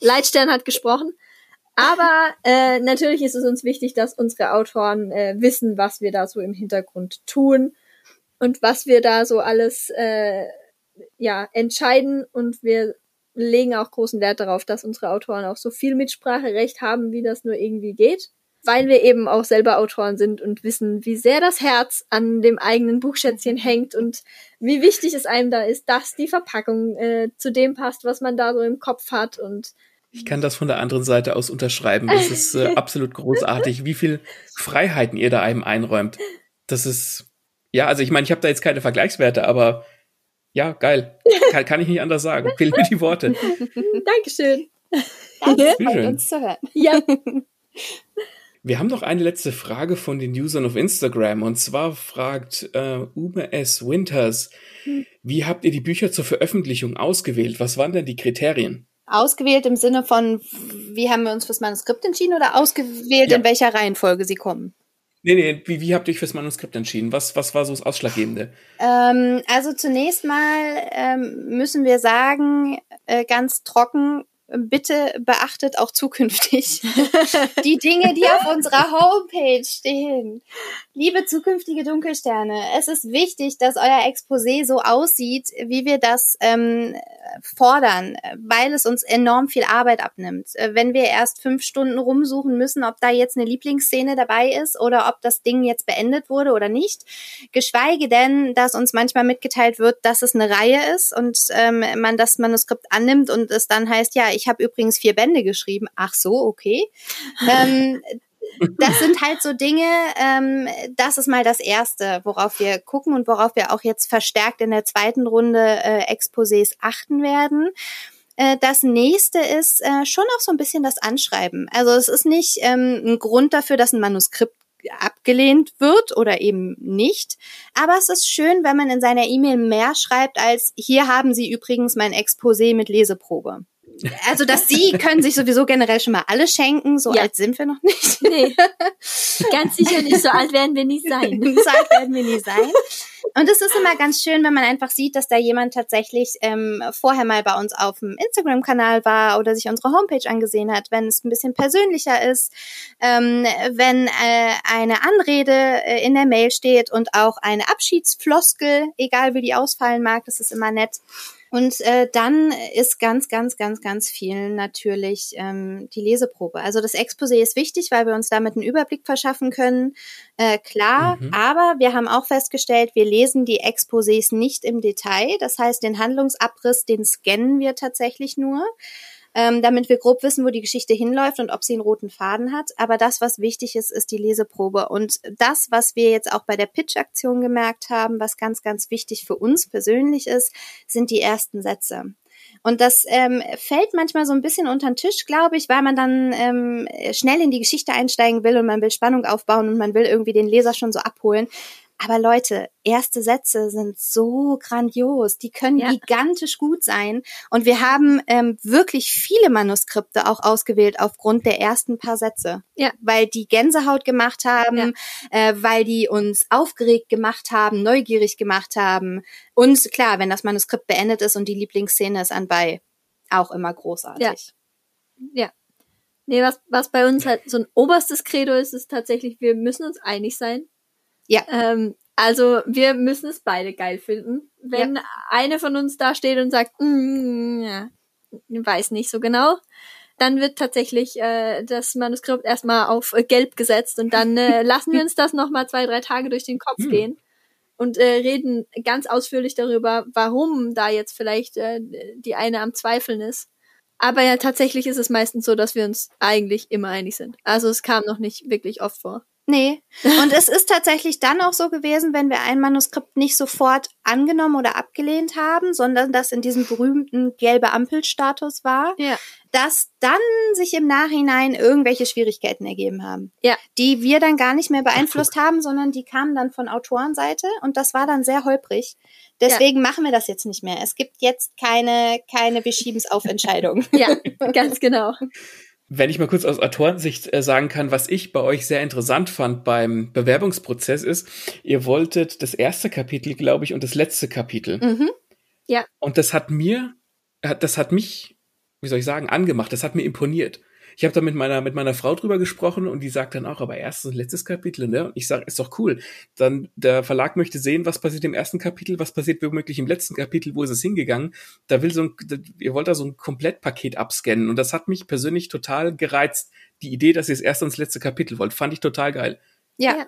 Leitstern hat gesprochen. Aber äh, natürlich ist es uns wichtig, dass unsere Autoren äh, wissen, was wir da so im Hintergrund tun und was wir da so alles äh, ja, entscheiden und wir legen auch großen Wert darauf, dass unsere Autoren auch so viel Mitspracherecht haben, wie das nur irgendwie geht, weil wir eben auch selber Autoren sind und wissen, wie sehr das Herz an dem eigenen Buchschätzchen hängt und wie wichtig es einem da ist, dass die Verpackung äh, zu dem passt, was man da so im Kopf hat und ich kann das von der anderen Seite aus unterschreiben. Das ist äh, absolut großartig, wie viel Freiheiten ihr da einem einräumt. Das ist, ja, also ich meine, ich habe da jetzt keine Vergleichswerte, aber ja, geil. Kann, kann ich nicht anders sagen. Fehlen mir die Worte. Dankeschön. Das freut uns zu hören. Ja. Wir haben noch eine letzte Frage von den Usern auf Instagram und zwar fragt äh, Ume S. Winters, wie habt ihr die Bücher zur Veröffentlichung ausgewählt? Was waren denn die Kriterien? Ausgewählt im Sinne von, wie haben wir uns fürs Manuskript entschieden oder ausgewählt, ja. in welcher Reihenfolge sie kommen? Nee, nee, wie, wie habt ihr euch fürs Manuskript entschieden? Was, was war so das Ausschlaggebende? Ähm, also zunächst mal ähm, müssen wir sagen, äh, ganz trocken, bitte beachtet auch zukünftig die Dinge, die auf unserer Homepage stehen. Liebe zukünftige Dunkelsterne, es ist wichtig, dass euer Exposé so aussieht, wie wir das ähm, fordern, weil es uns enorm viel Arbeit abnimmt. Äh, wenn wir erst fünf Stunden rumsuchen müssen, ob da jetzt eine Lieblingsszene dabei ist oder ob das Ding jetzt beendet wurde oder nicht, geschweige denn, dass uns manchmal mitgeteilt wird, dass es eine Reihe ist und ähm, man das Manuskript annimmt und es dann heißt, ja, ich habe übrigens vier Bände geschrieben. Ach so, okay. ähm, das sind halt so Dinge, ähm, das ist mal das Erste, worauf wir gucken und worauf wir auch jetzt verstärkt in der zweiten Runde äh, Exposés achten werden. Äh, das nächste ist äh, schon auch so ein bisschen das Anschreiben. Also es ist nicht ähm, ein Grund dafür, dass ein Manuskript abgelehnt wird oder eben nicht. Aber es ist schön, wenn man in seiner E-Mail mehr schreibt als hier haben Sie übrigens mein Exposé mit Leseprobe. Also das Sie können sich sowieso generell schon mal alle schenken, so ja. alt sind wir noch nicht. Nee, ganz sicher nicht, so alt werden wir nie sein. so alt werden wir nie sein. Und es ist immer ganz schön, wenn man einfach sieht, dass da jemand tatsächlich ähm, vorher mal bei uns auf dem Instagram-Kanal war oder sich unsere Homepage angesehen hat, wenn es ein bisschen persönlicher ist, ähm, wenn äh, eine Anrede äh, in der Mail steht und auch eine Abschiedsfloskel, egal wie die ausfallen mag, das ist immer nett. Und äh, dann ist ganz, ganz, ganz, ganz viel natürlich ähm, die Leseprobe. Also das Exposé ist wichtig, weil wir uns damit einen Überblick verschaffen können. Äh, klar, mhm. aber wir haben auch festgestellt, wir lesen die Exposés nicht im Detail. Das heißt, den Handlungsabriss, den scannen wir tatsächlich nur ähm, damit wir grob wissen, wo die Geschichte hinläuft und ob sie einen roten Faden hat. Aber das, was wichtig ist, ist die Leseprobe. Und das, was wir jetzt auch bei der Pitch-Aktion gemerkt haben, was ganz, ganz wichtig für uns persönlich ist, sind die ersten Sätze. Und das ähm, fällt manchmal so ein bisschen unter den Tisch, glaube ich, weil man dann ähm, schnell in die Geschichte einsteigen will und man will Spannung aufbauen und man will irgendwie den Leser schon so abholen. Aber Leute, erste Sätze sind so grandios. Die können Ja. gigantisch gut sein. Und wir haben ähm, wirklich viele Manuskripte auch ausgewählt aufgrund der ersten paar Sätze. Ja. Weil die Gänsehaut gemacht haben, äh, weil die uns aufgeregt gemacht haben, neugierig gemacht haben. Und klar, wenn das Manuskript beendet ist und die Lieblingsszene ist anbei, auch immer großartig. Ja. Nee, was, was bei uns halt so ein oberstes Credo ist, ist tatsächlich, wir müssen uns einig sein. Ja. Ähm, also wir müssen es beide geil finden. Wenn eine von uns da steht und sagt, mm, ja, weiß nicht so genau, dann wird tatsächlich äh, das Manuskript erstmal auf äh, gelb gesetzt und dann äh, lassen wir uns das nochmal zwei, drei Tage durch den Kopf Hm. gehen und äh, reden ganz ausführlich darüber, warum da jetzt vielleicht äh, die eine am Zweifeln ist. Aber ja, tatsächlich ist es meistens so, dass wir uns eigentlich immer einig sind. Also es kam noch nicht wirklich oft vor. Nee. Und es ist tatsächlich dann auch so gewesen, wenn wir ein Manuskript nicht sofort angenommen oder abgelehnt haben, sondern das in diesem berühmten gelbe Ampelstatus war, Ja. dass dann sich im Nachhinein irgendwelche Schwierigkeiten ergeben haben. Ja. Die wir dann gar nicht mehr beeinflusst haben, sondern die kamen dann von Autorenseite und das war dann sehr holprig. Deswegen machen wir das jetzt nicht mehr. Es gibt jetzt keine, keine Wir schieben's auf Entscheidung. Ja, ganz genau. Wenn ich mal kurz aus Autorensicht äh, sagen kann, was ich bei euch sehr interessant fand beim Bewerbungsprozess ist, ihr wolltet das erste Kapitel, glaube ich, und das letzte Kapitel. Mhm. Und das hat mir, das hat mich, wie soll ich sagen, angemacht. Das hat mir imponiert. Ich habe da mit meiner mit meiner Frau drüber gesprochen und die sagt dann auch, aber erstes und letztes Kapitel, ne? Und ich sage, ist doch cool. Dann der Verlag möchte sehen, was passiert im ersten Kapitel, was passiert womöglich im letzten Kapitel, wo ist es hingegangen? Da will so ein, ihr wollt da so ein Komplettpaket abscannen und das hat mich persönlich total gereizt. Die Idee, dass ihr das erste und das letzte Kapitel wollt, fand ich total geil. Ja. Ja.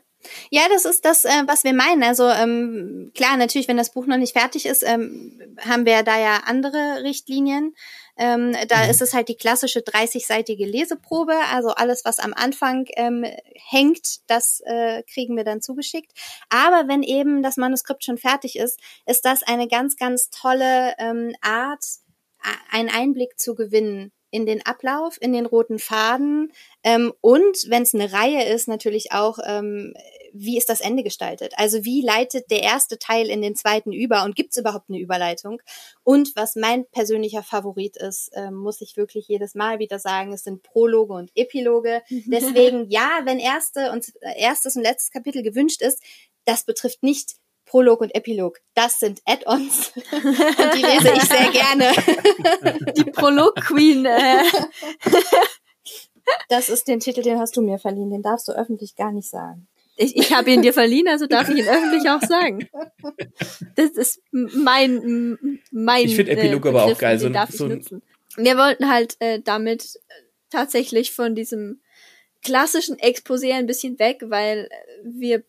Ja, das ist das, äh, was wir meinen. Also ähm, klar, natürlich, wenn das Buch noch nicht fertig ist, ähm, haben wir da ja andere Richtlinien. Ähm, da Mhm. ist es halt die klassische 30-seitige Leseprobe. Also alles, was am Anfang ähm, hängt, das äh, kriegen wir dann zugeschickt. Aber wenn eben das Manuskript schon fertig ist, ist das eine ganz, ganz tolle ähm, Art, einen Einblick zu gewinnen in den Ablauf, in den roten Faden ähm, und wenn es eine Reihe ist, natürlich auch, ähm, wie ist das Ende gestaltet? Also wie leitet der erste Teil in den zweiten über und gibt es überhaupt eine Überleitung? Und was mein persönlicher Favorit ist, ähm, muss ich wirklich jedes Mal wieder sagen, es sind Prologe und Epiloge. Deswegen ja, wenn erste und äh, erstes und letztes Kapitel gewünscht ist, das betrifft nicht Prolog und Epilog. Das sind Add-ons und die lese ich sehr gerne. Die Prolog-Queen. Äh, Das ist den Titel, den hast du mir verliehen. Den darfst du öffentlich gar nicht sagen. ich ich habe ihn dir verliehen, also darf ich ihn öffentlich auch sagen. Das ist mein mein. Ich find Epilog aber auch geil, Den so ein- darf ich so ein- nutzen. Wir wollten halt äh, damit äh, tatsächlich von diesem klassischen Exposé ein bisschen weg, weil äh, wir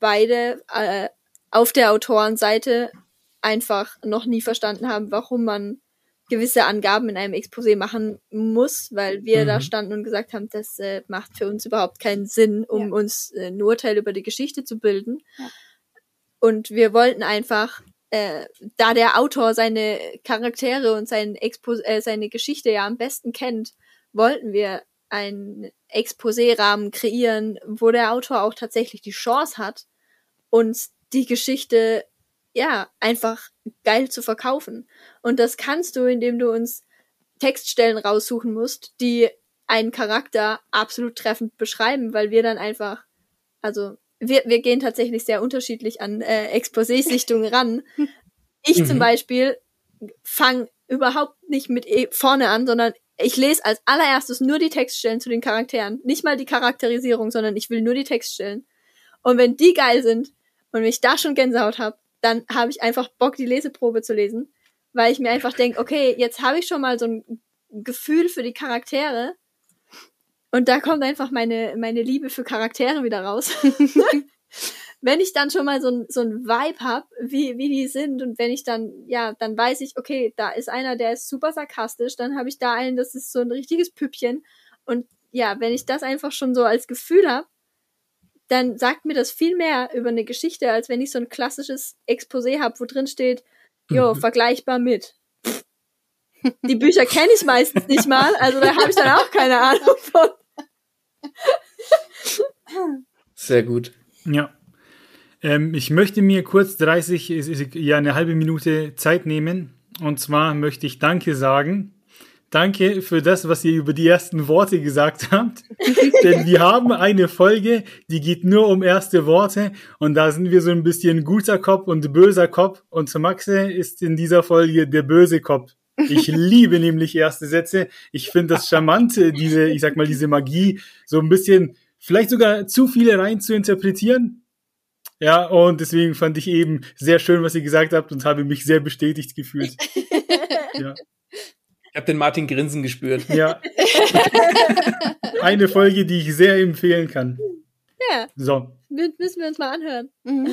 beide äh, auf der Autorenseite einfach noch nie verstanden haben, warum man gewisse Angaben in einem Exposé machen muss, weil wir Mhm. da standen und gesagt haben, das äh, macht für uns überhaupt keinen Sinn, um Ja. uns äh, ein Urteil über die Geschichte zu bilden. Ja. Und wir wollten einfach, äh, da der Autor seine Charaktere und sein Expo äh, seine Geschichte ja am besten kennt, wollten wir einen Exposé-Rahmen kreieren, wo der Autor auch tatsächlich die Chance hat, uns die Geschichte ja einfach geil zu verkaufen. Und das kannst du, indem du uns Textstellen raussuchen musst, die einen Charakter absolut treffend beschreiben, weil wir dann einfach, also wir, wir gehen tatsächlich sehr unterschiedlich an äh, Exposé-Sichtungen ran. Ich zum Mhm. Beispiel fange überhaupt nicht mit e vorne an, sondern ich lese als allererstes nur die Textstellen zu den Charakteren. Nicht mal die Charakterisierung, sondern ich will nur die Textstellen. Und wenn die geil sind und ich da schon Gänsehaut habe, dann habe ich einfach Bock, die Leseprobe zu lesen. Weil ich mir einfach denke, okay, jetzt habe ich schon mal so ein Gefühl für die Charaktere. Und da kommt einfach meine, meine Liebe für Charaktere wieder raus. wenn ich dann schon mal so ein, so ein Vibe hab, wie, wie die sind und wenn ich dann, ja, dann weiß ich, okay, da ist einer, der ist super sarkastisch, dann habe ich da einen, das ist so ein richtiges Püppchen. Und ja, wenn ich das einfach schon so als Gefühl hab, dann sagt mir das viel mehr über eine Geschichte, als wenn ich so ein klassisches Exposé hab, wo drin steht, jo, Mhm. vergleichbar mit. Pff. Die Bücher kenne ich meistens nicht mal, also da habe ich dann auch keine Ahnung von. Sehr gut. Ja. Ähm, ich möchte mir kurz 30, ja, eine halbe Minute Zeit nehmen. Und zwar möchte ich Danke sagen. Danke für das, was ihr über die ersten Worte gesagt habt. Denn wir haben eine Folge, die geht nur um erste Worte. Und da sind wir so ein bisschen guter Kopf und böser Kopf. Und Maxe ist in dieser Folge der böse Kopf. Ich liebe nämlich erste Sätze. Ich finde das charmante, diese, ich sag mal, diese Magie, so ein bisschen, vielleicht sogar zu viele rein zu interpretieren. Ja, und deswegen fand ich eben sehr schön, was ihr gesagt habt und habe mich sehr bestätigt gefühlt. ja. Ich habe den Martin Grinsen gespürt. Ja. Eine Folge, die ich sehr empfehlen kann. Ja. So. Müssen wir uns mal anhören. Mhm.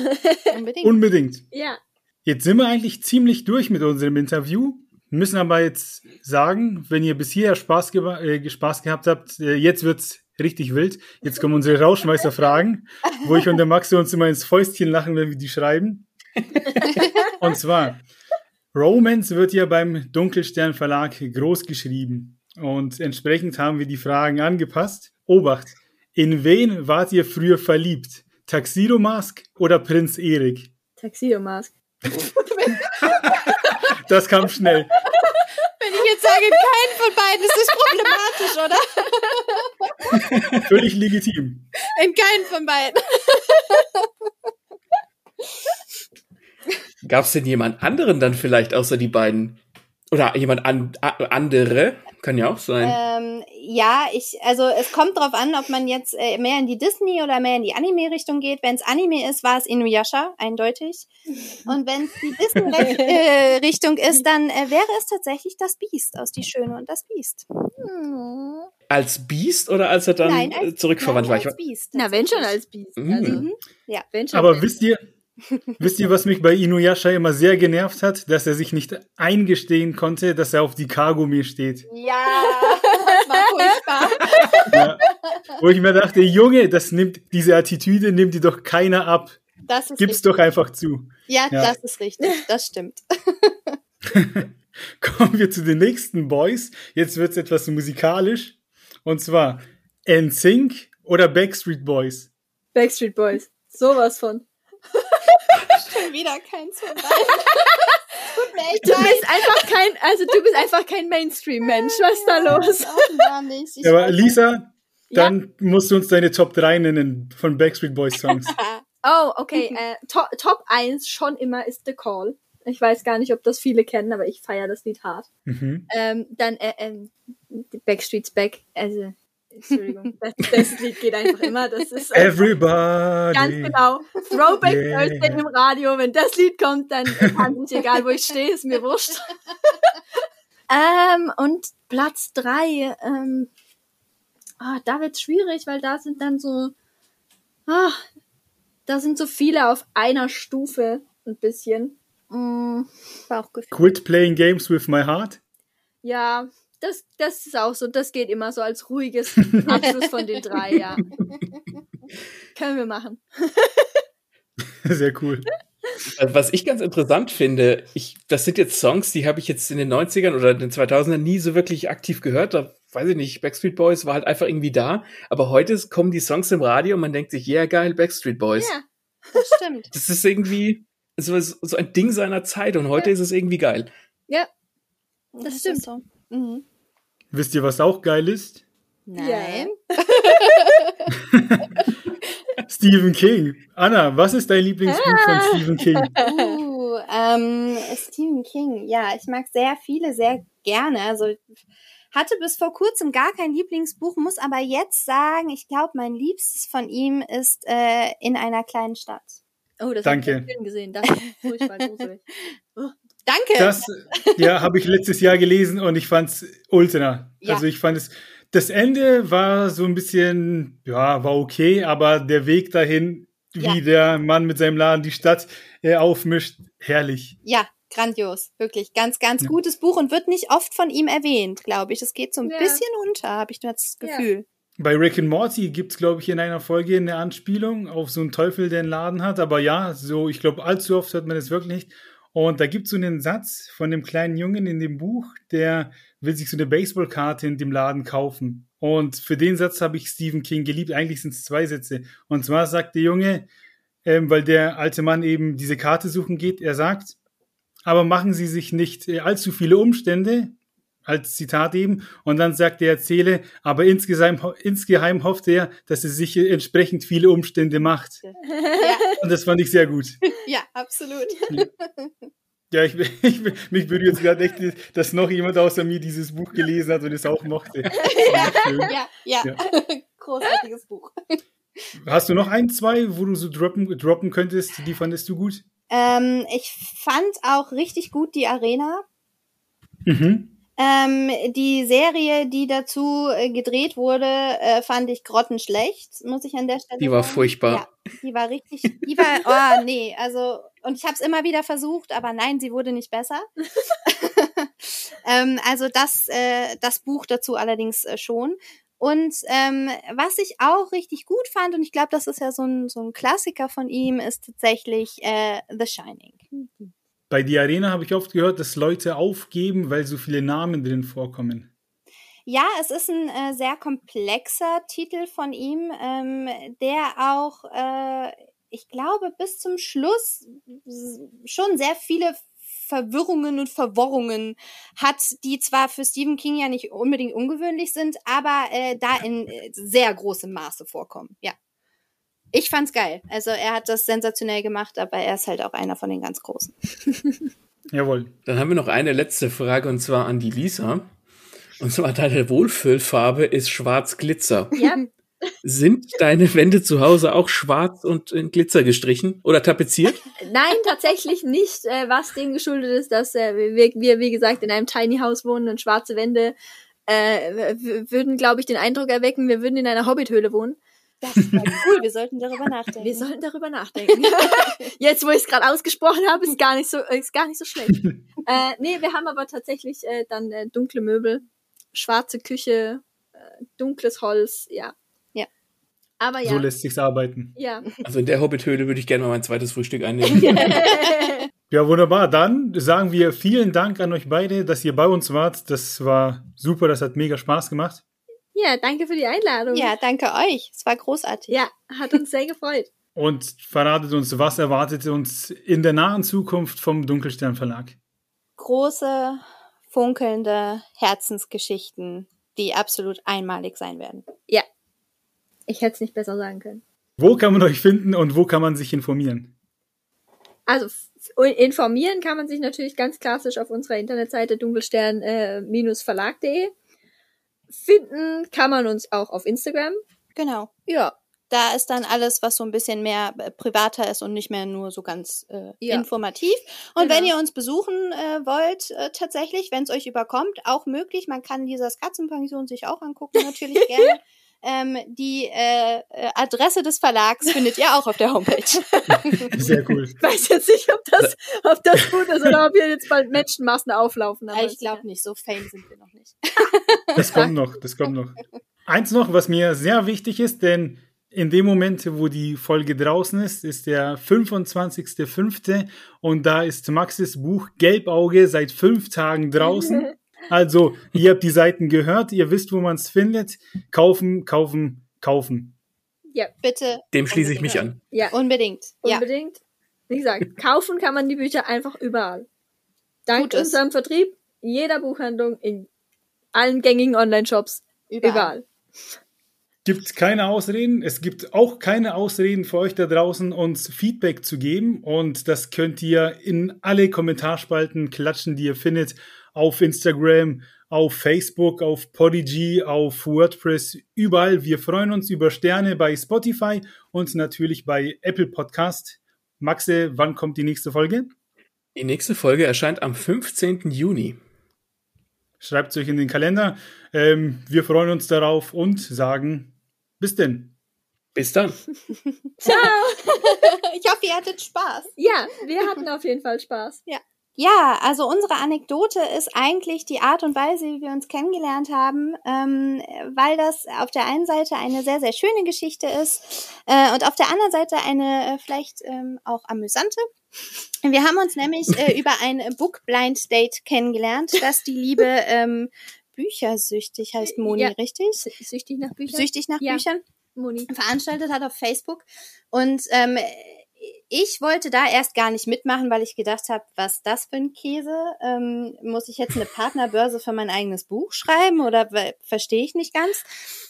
Unbedingt. Unbedingt. Ja. Jetzt sind wir eigentlich ziemlich durch mit unserem Interview. Müssen aber jetzt sagen, wenn ihr bis hierher Spaß, ge äh, Spaß gehabt habt, äh, jetzt wird's richtig wild. Jetzt kommen unsere Rauschmeister-Fragen, wo ich und der Max uns immer ins Fäustchen lachen, wenn wir die schreiben. und zwar, Romance wird ja beim Dunkelstern Verlag groß geschrieben. Und entsprechend haben wir die Fragen angepasst. Obacht, in wen wart ihr früher verliebt? Taxido Mask oder Prinz Erik? Taxido Mask. Das kam schnell. Wenn ich jetzt sage, keinen von beiden, ist das problematisch, oder? Völlig legitim. In keinen von beiden. Gab es denn jemand anderen dann vielleicht außer die beiden? Oder jemand an, andere? Kann ja auch sein. Ähm, ja, ich, also es kommt drauf an, ob man jetzt äh, mehr in die Disney oder mehr in die Anime-Richtung geht. Wenn es Anime ist, war es Inuyasha, eindeutig. Und wenn es die Disney-Richtung ist, dann äh, wäre es tatsächlich das Biest aus Die Schöne und das Biest. Hm. Als Biest oder als er dann Nein, als, zurückverwandt nein, war? als Biest. Na, wenn schon als Biest. Mhm. Also, Mhm. Ja. wenn schon. Aber wisst ihr, wisst ihr, was mich bei Inuyasha immer sehr genervt hat? Dass er sich nicht eingestehen konnte, dass er auf die Kagome steht. Ja, das war furchtbar. Ja. Wo ich mir dachte, Junge, das nimmt, diese Attitüde nimmt dir doch keiner ab. Das ist Gib's richtig. doch einfach zu. Ja, Ja. das ist richtig. Das stimmt. Kommen wir zu den nächsten Boys. Jetzt wird's etwas musikalisch. Und zwar NSYNC oder Backstreet Boys. Backstreet Boys. Sowas von. Schon wieder keins von beiden. Du bist einfach kein, also du bist einfach kein Mainstream-Mensch. Was ist da los? Offenbar nicht. Ich Aber Lisa, dann musst du uns deine Top 3 nennen von Backstreet Boys Songs. Oh, okay. Äh, to Top 1 schon immer ist The Call. Ich weiß gar nicht, ob das viele kennen, aber ich feiere das Lied hart. Mhm. Ähm, dann äh, ähm, Backstreet's Back. Also, Entschuldigung, das, das Lied geht einfach immer. Das ist Everybody. ganz genau. Throwback Yeah. Thursday im Radio. Wenn das Lied kommt, dann kann ich egal, wo ich stehe, ist mir wurscht. ähm, und Platz 3. Ähm, ah, da wird's schwierig, weil da sind dann so. Ah, da sind so viele auf einer Stufe ein bisschen. Mm, Bauchgefühl. Quit playing games with my heart. ja, das, das ist auch so. Das geht immer so als ruhiges Abschluss von den drei, ja. Können wir machen. Sehr cool. Was ich ganz interessant finde, ich, das sind jetzt Songs, die habe ich jetzt in den 90ern oder in den 2000ern nie so wirklich aktiv gehört. Da weiß ich nicht, Backstreet Boys war halt einfach irgendwie da. Aber heute kommen die Songs im Radio und man denkt sich, ja yeah, geil, Backstreet Boys. Ja, Das stimmt. Das ist irgendwie so, so ein Ding seiner Zeit und heute ist es irgendwie geil. ja. Das, stimmt. Ist so. Mhm. Wisst ihr, was auch geil ist? Nein. Stephen King. Anna, was ist dein Lieblingsbuch von Stephen King? Uh, ähm, Stephen King. Ja, ich mag sehr viele, sehr gerne. Also hatte bis vor kurzem gar kein Lieblingsbuch, muss aber jetzt sagen, ich glaube, mein Liebstes von ihm ist äh, in einer kleinen Stadt. Oh, das Danke. habe ich im Film gesehen. Das ist furchtbar gruselig. Danke. Das, ja, habe ich letztes Jahr gelesen und ich fand's ultra. Ja. Also ich fand es, das Ende war so ein bisschen, ja, war okay, aber der Weg dahin, wie Ja. der Mann mit seinem Laden die Stadt äh, aufmischt, herrlich. ja, grandios. Wirklich ganz, ganz Ja. gutes Buch und wird nicht oft von ihm erwähnt, glaube ich. Es geht so ein Ja. bisschen unter, habe ich das Ja. Gefühl. Bei Rick and Morty gibt's glaube ich, in einer Folge eine Anspielung auf so einen Teufel, der einen Laden hat. Aber ja, so, ich glaube, allzu oft hört man das wirklich nicht. Und da gibt's so einen Satz von dem kleinen Jungen in dem Buch, der will sich so eine Baseballkarte in dem Laden kaufen. Und für den Satz habe ich Stephen King geliebt. Eigentlich sind es zwei Sätze. Und zwar sagt der Junge, ähm, weil der alte Mann eben diese Karte suchen geht. Er sagt, aber machen Sie sich nicht äh, allzu viele Umstände, als Zitat eben. Und dann sagt der Erzähle, aber insgeheim, insgeheim hofft er, dass er sich entsprechend viele Umstände macht. Ja, Und das fand ich sehr gut. ja absolut. Ja, ich, ich, mich berührt es gerade echt, dass noch jemand außer mir dieses Buch gelesen hat und es auch mochte. Schön. Ja, ja. Ja. Großartiges Buch. Hast du noch ein, zwei, wo du so droppen, droppen könntest? Die fandest du gut? Ähm, ich fand auch richtig gut die Arena. Mhm. Ähm, die Serie, die dazu äh, gedreht wurde, äh, fand ich grottenschlecht, muss ich an der Stelle Die war sagen. furchtbar. Ja, die war richtig, die war, oh nee, also, und ich habe es immer wieder versucht, aber nein, sie wurde nicht besser. ähm, also das, äh, das Buch dazu allerdings äh, schon. Und ähm, was ich auch richtig gut fand, und ich glaube, das ist ja so ein, so ein Klassiker von ihm, ist tatsächlich äh, The Shining. Bei Die Arena habe ich oft gehört, dass Leute aufgeben, weil so viele Namen drin vorkommen. Ja, es ist ein äh, sehr komplexer Titel von ihm, ähm, der auch, äh, ich glaube, bis zum Schluss schon sehr viele Verwirrungen und Verworrungen hat, die zwar für Stephen King ja nicht unbedingt ungewöhnlich sind, aber äh, da in äh, sehr großem Maße vorkommen. Ja. Ich fand's geil. Also er hat das sensationell gemacht, aber er ist halt auch einer von den ganz Großen. Jawohl. Dann haben wir noch eine letzte Frage und zwar an die Lisa. Und zwar deine Wohlfühlfarbe ist schwarz Glitzer. Ja, Sind deine Wände zu Hause auch schwarz und in Glitzer gestrichen oder tapeziert? Nein, tatsächlich nicht, äh, was dem geschuldet ist, dass äh, wir, wir, wie gesagt, in einem Tiny House wohnen und schwarze Wände äh, würden, glaube ich, den Eindruck erwecken, wir würden in einer Hobbithöhle wohnen. Das war cool, wir sollten darüber nachdenken. Wir sollten darüber nachdenken. Jetzt, wo ich es gerade ausgesprochen habe, ist gar nicht so, ist gar nicht so schlecht. äh, nee, wir haben aber tatsächlich äh, dann äh, dunkle Möbel, schwarze Küche, äh, dunkles Holz, ja. Ja. Aber ja. So lässt sich's arbeiten. ja. Also in der Hobbithöhle würde ich gerne mal mein zweites Frühstück einnehmen. Ja, wunderbar. Dann sagen wir vielen Dank an euch beide, dass ihr bei uns wart. Das war super, das hat mega Spaß gemacht. Ja, danke für die Einladung. Ja, danke euch. Es war großartig. Ja, hat uns sehr gefreut. Und verratet uns, was erwartet uns in der nahen Zukunft vom Dunkelstern Verlag. Große, funkelnde Herzensgeschichten, die absolut einmalig sein werden. Ja. Ich hätte es nicht besser sagen können. Wo kann man euch finden und wo kann man sich informieren? Also informieren kann man sich natürlich ganz klassisch auf unserer Internetseite dunkelstern-verlag.de. Finden kann man uns auch auf Instagram. Genau. Ja. Da ist dann alles, was so ein bisschen mehr äh, privater ist und nicht mehr nur so ganz äh, Ja. informativ. Und Genau. wenn ihr uns besuchen äh, wollt, äh, tatsächlich, wenn es euch überkommt, auch möglich. Man kann Lisas Katzenpension sich auch angucken, natürlich gerne. Ähm, die äh, äh, Adresse des Verlags findet ihr auch auf der Homepage. Sehr cool. Ich weiß jetzt nicht, ob das, ob das gut ist oder ob hier jetzt bald Menschenmassen auflaufen. aber ich glaube nicht, so fame sind wir noch nicht. Das kommt noch, das kommt noch. Eins noch, was mir sehr wichtig ist, denn in dem Moment, wo die Folge draußen ist, ist der 25.05. und da ist Maxes Buch Gelbauge seit fünf Tagen draußen. Also, ihr habt die Seiten gehört, ihr wisst, wo man es findet. Kaufen, kaufen, kaufen. Bitte Dem schließe ich mich an. Ja, unbedingt. Ja. unbedingt. Wie gesagt, kaufen kann man die Bücher einfach überall. Dank Tut es. unserem Vertrieb, jeder Buchhandlung, in allen gängigen Online-Shops, Überall. überall. Gibt keine Ausreden. Es gibt auch keine Ausreden für euch da draußen, uns Feedback zu geben. Und das könnt ihr in alle Kommentarspalten klatschen, die ihr findet. Auf Instagram, auf Facebook, auf Podigy, auf WordPress, überall. Wir freuen uns über Sterne bei Spotify und natürlich bei Apple Podcast. Maxe, wann kommt die nächste Folge? Die nächste Folge erscheint am 15. Juni. Schreibt es euch in den Kalender. Ähm, wir freuen uns darauf und sagen bis denn. Bis dann. Ciao! Ich hoffe, ihr hattet Spaß. Ja, wir hatten auf jeden Fall Spaß. Ja, also unsere Anekdote ist eigentlich die Art und Weise, wie wir uns kennengelernt haben, ähm, weil das auf der einen Seite eine sehr, sehr schöne Geschichte ist äh, und auf der anderen Seite eine äh, vielleicht ähm, auch amüsante. Wir haben uns nämlich äh, über ein Book Blind Date kennengelernt, das die liebe ähm, Büchersüchtig heißt Moni, Ja. richtig? Süchtig nach Büchern? Süchtig nach Ja. Büchern Moni. veranstaltet hat auf Facebook. Und ähm, ich wollte da erst gar nicht mitmachen, weil ich gedacht habe, was das für ein Käse? Ähm, muss ich jetzt eine Partnerbörse für mein eigenes Buch schreiben oder verstehe ich nicht ganz?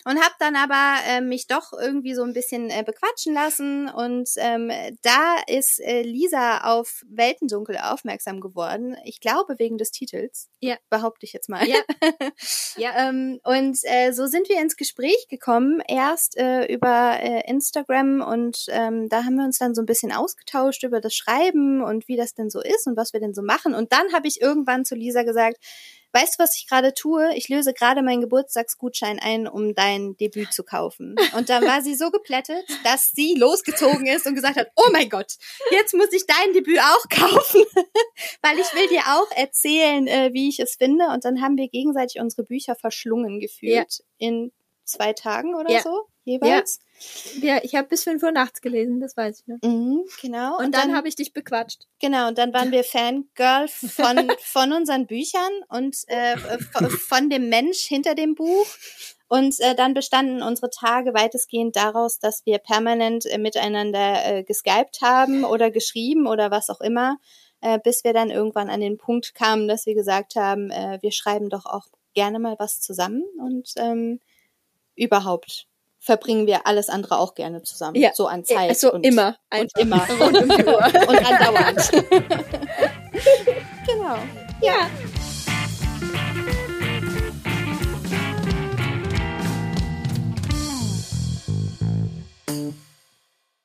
Und habe dann aber äh, mich doch irgendwie so ein bisschen äh, bequatschen lassen und ähm, da ist äh, Lisa auf Weltendunkel aufmerksam geworden. Ich glaube wegen des Titels. Ja. Behaupte ich jetzt mal. Ja. ja. ähm, und äh, so sind wir ins Gespräch gekommen, erst äh, über äh, Instagram und ähm, da haben wir uns dann so ein bisschen aus ausgetauscht über das Schreiben und wie das denn so ist und was wir denn so machen. Und dann habe ich irgendwann zu Lisa gesagt, weißt du, was ich gerade tue? Ich löse gerade meinen Geburtstagsgutschein ein, um dein Debüt zu kaufen. Und dann war sie so geplättet, dass sie losgezogen ist und gesagt hat, oh mein Gott, jetzt muss ich dein Debüt auch kaufen, weil ich will dir auch erzählen, äh, wie ich es finde. Und dann haben wir gegenseitig unsere Bücher verschlungen gefühlt ja. in zwei Tagen oder ja. so jeweils. Ja, ja ich habe bis 5 Uhr nachts gelesen, das weiß ich noch. Mhm, genau. Und, und dann, dann habe ich dich bequatscht. Genau, und dann waren wir Fangirl von, von unseren Büchern und äh, von dem Mensch hinter dem Buch. Und äh, dann bestanden unsere Tage weitestgehend daraus, dass wir permanent äh, miteinander äh, geskypt haben oder geschrieben oder was auch immer, äh, bis wir dann irgendwann an den Punkt kamen, dass wir gesagt haben, äh, wir schreiben doch auch gerne mal was zusammen und ähm, überhaupt verbringen wir alles andere auch gerne zusammen. Ja. So an Zeit. Also und, immer. Und immer. und, und andauernd. genau. Ja.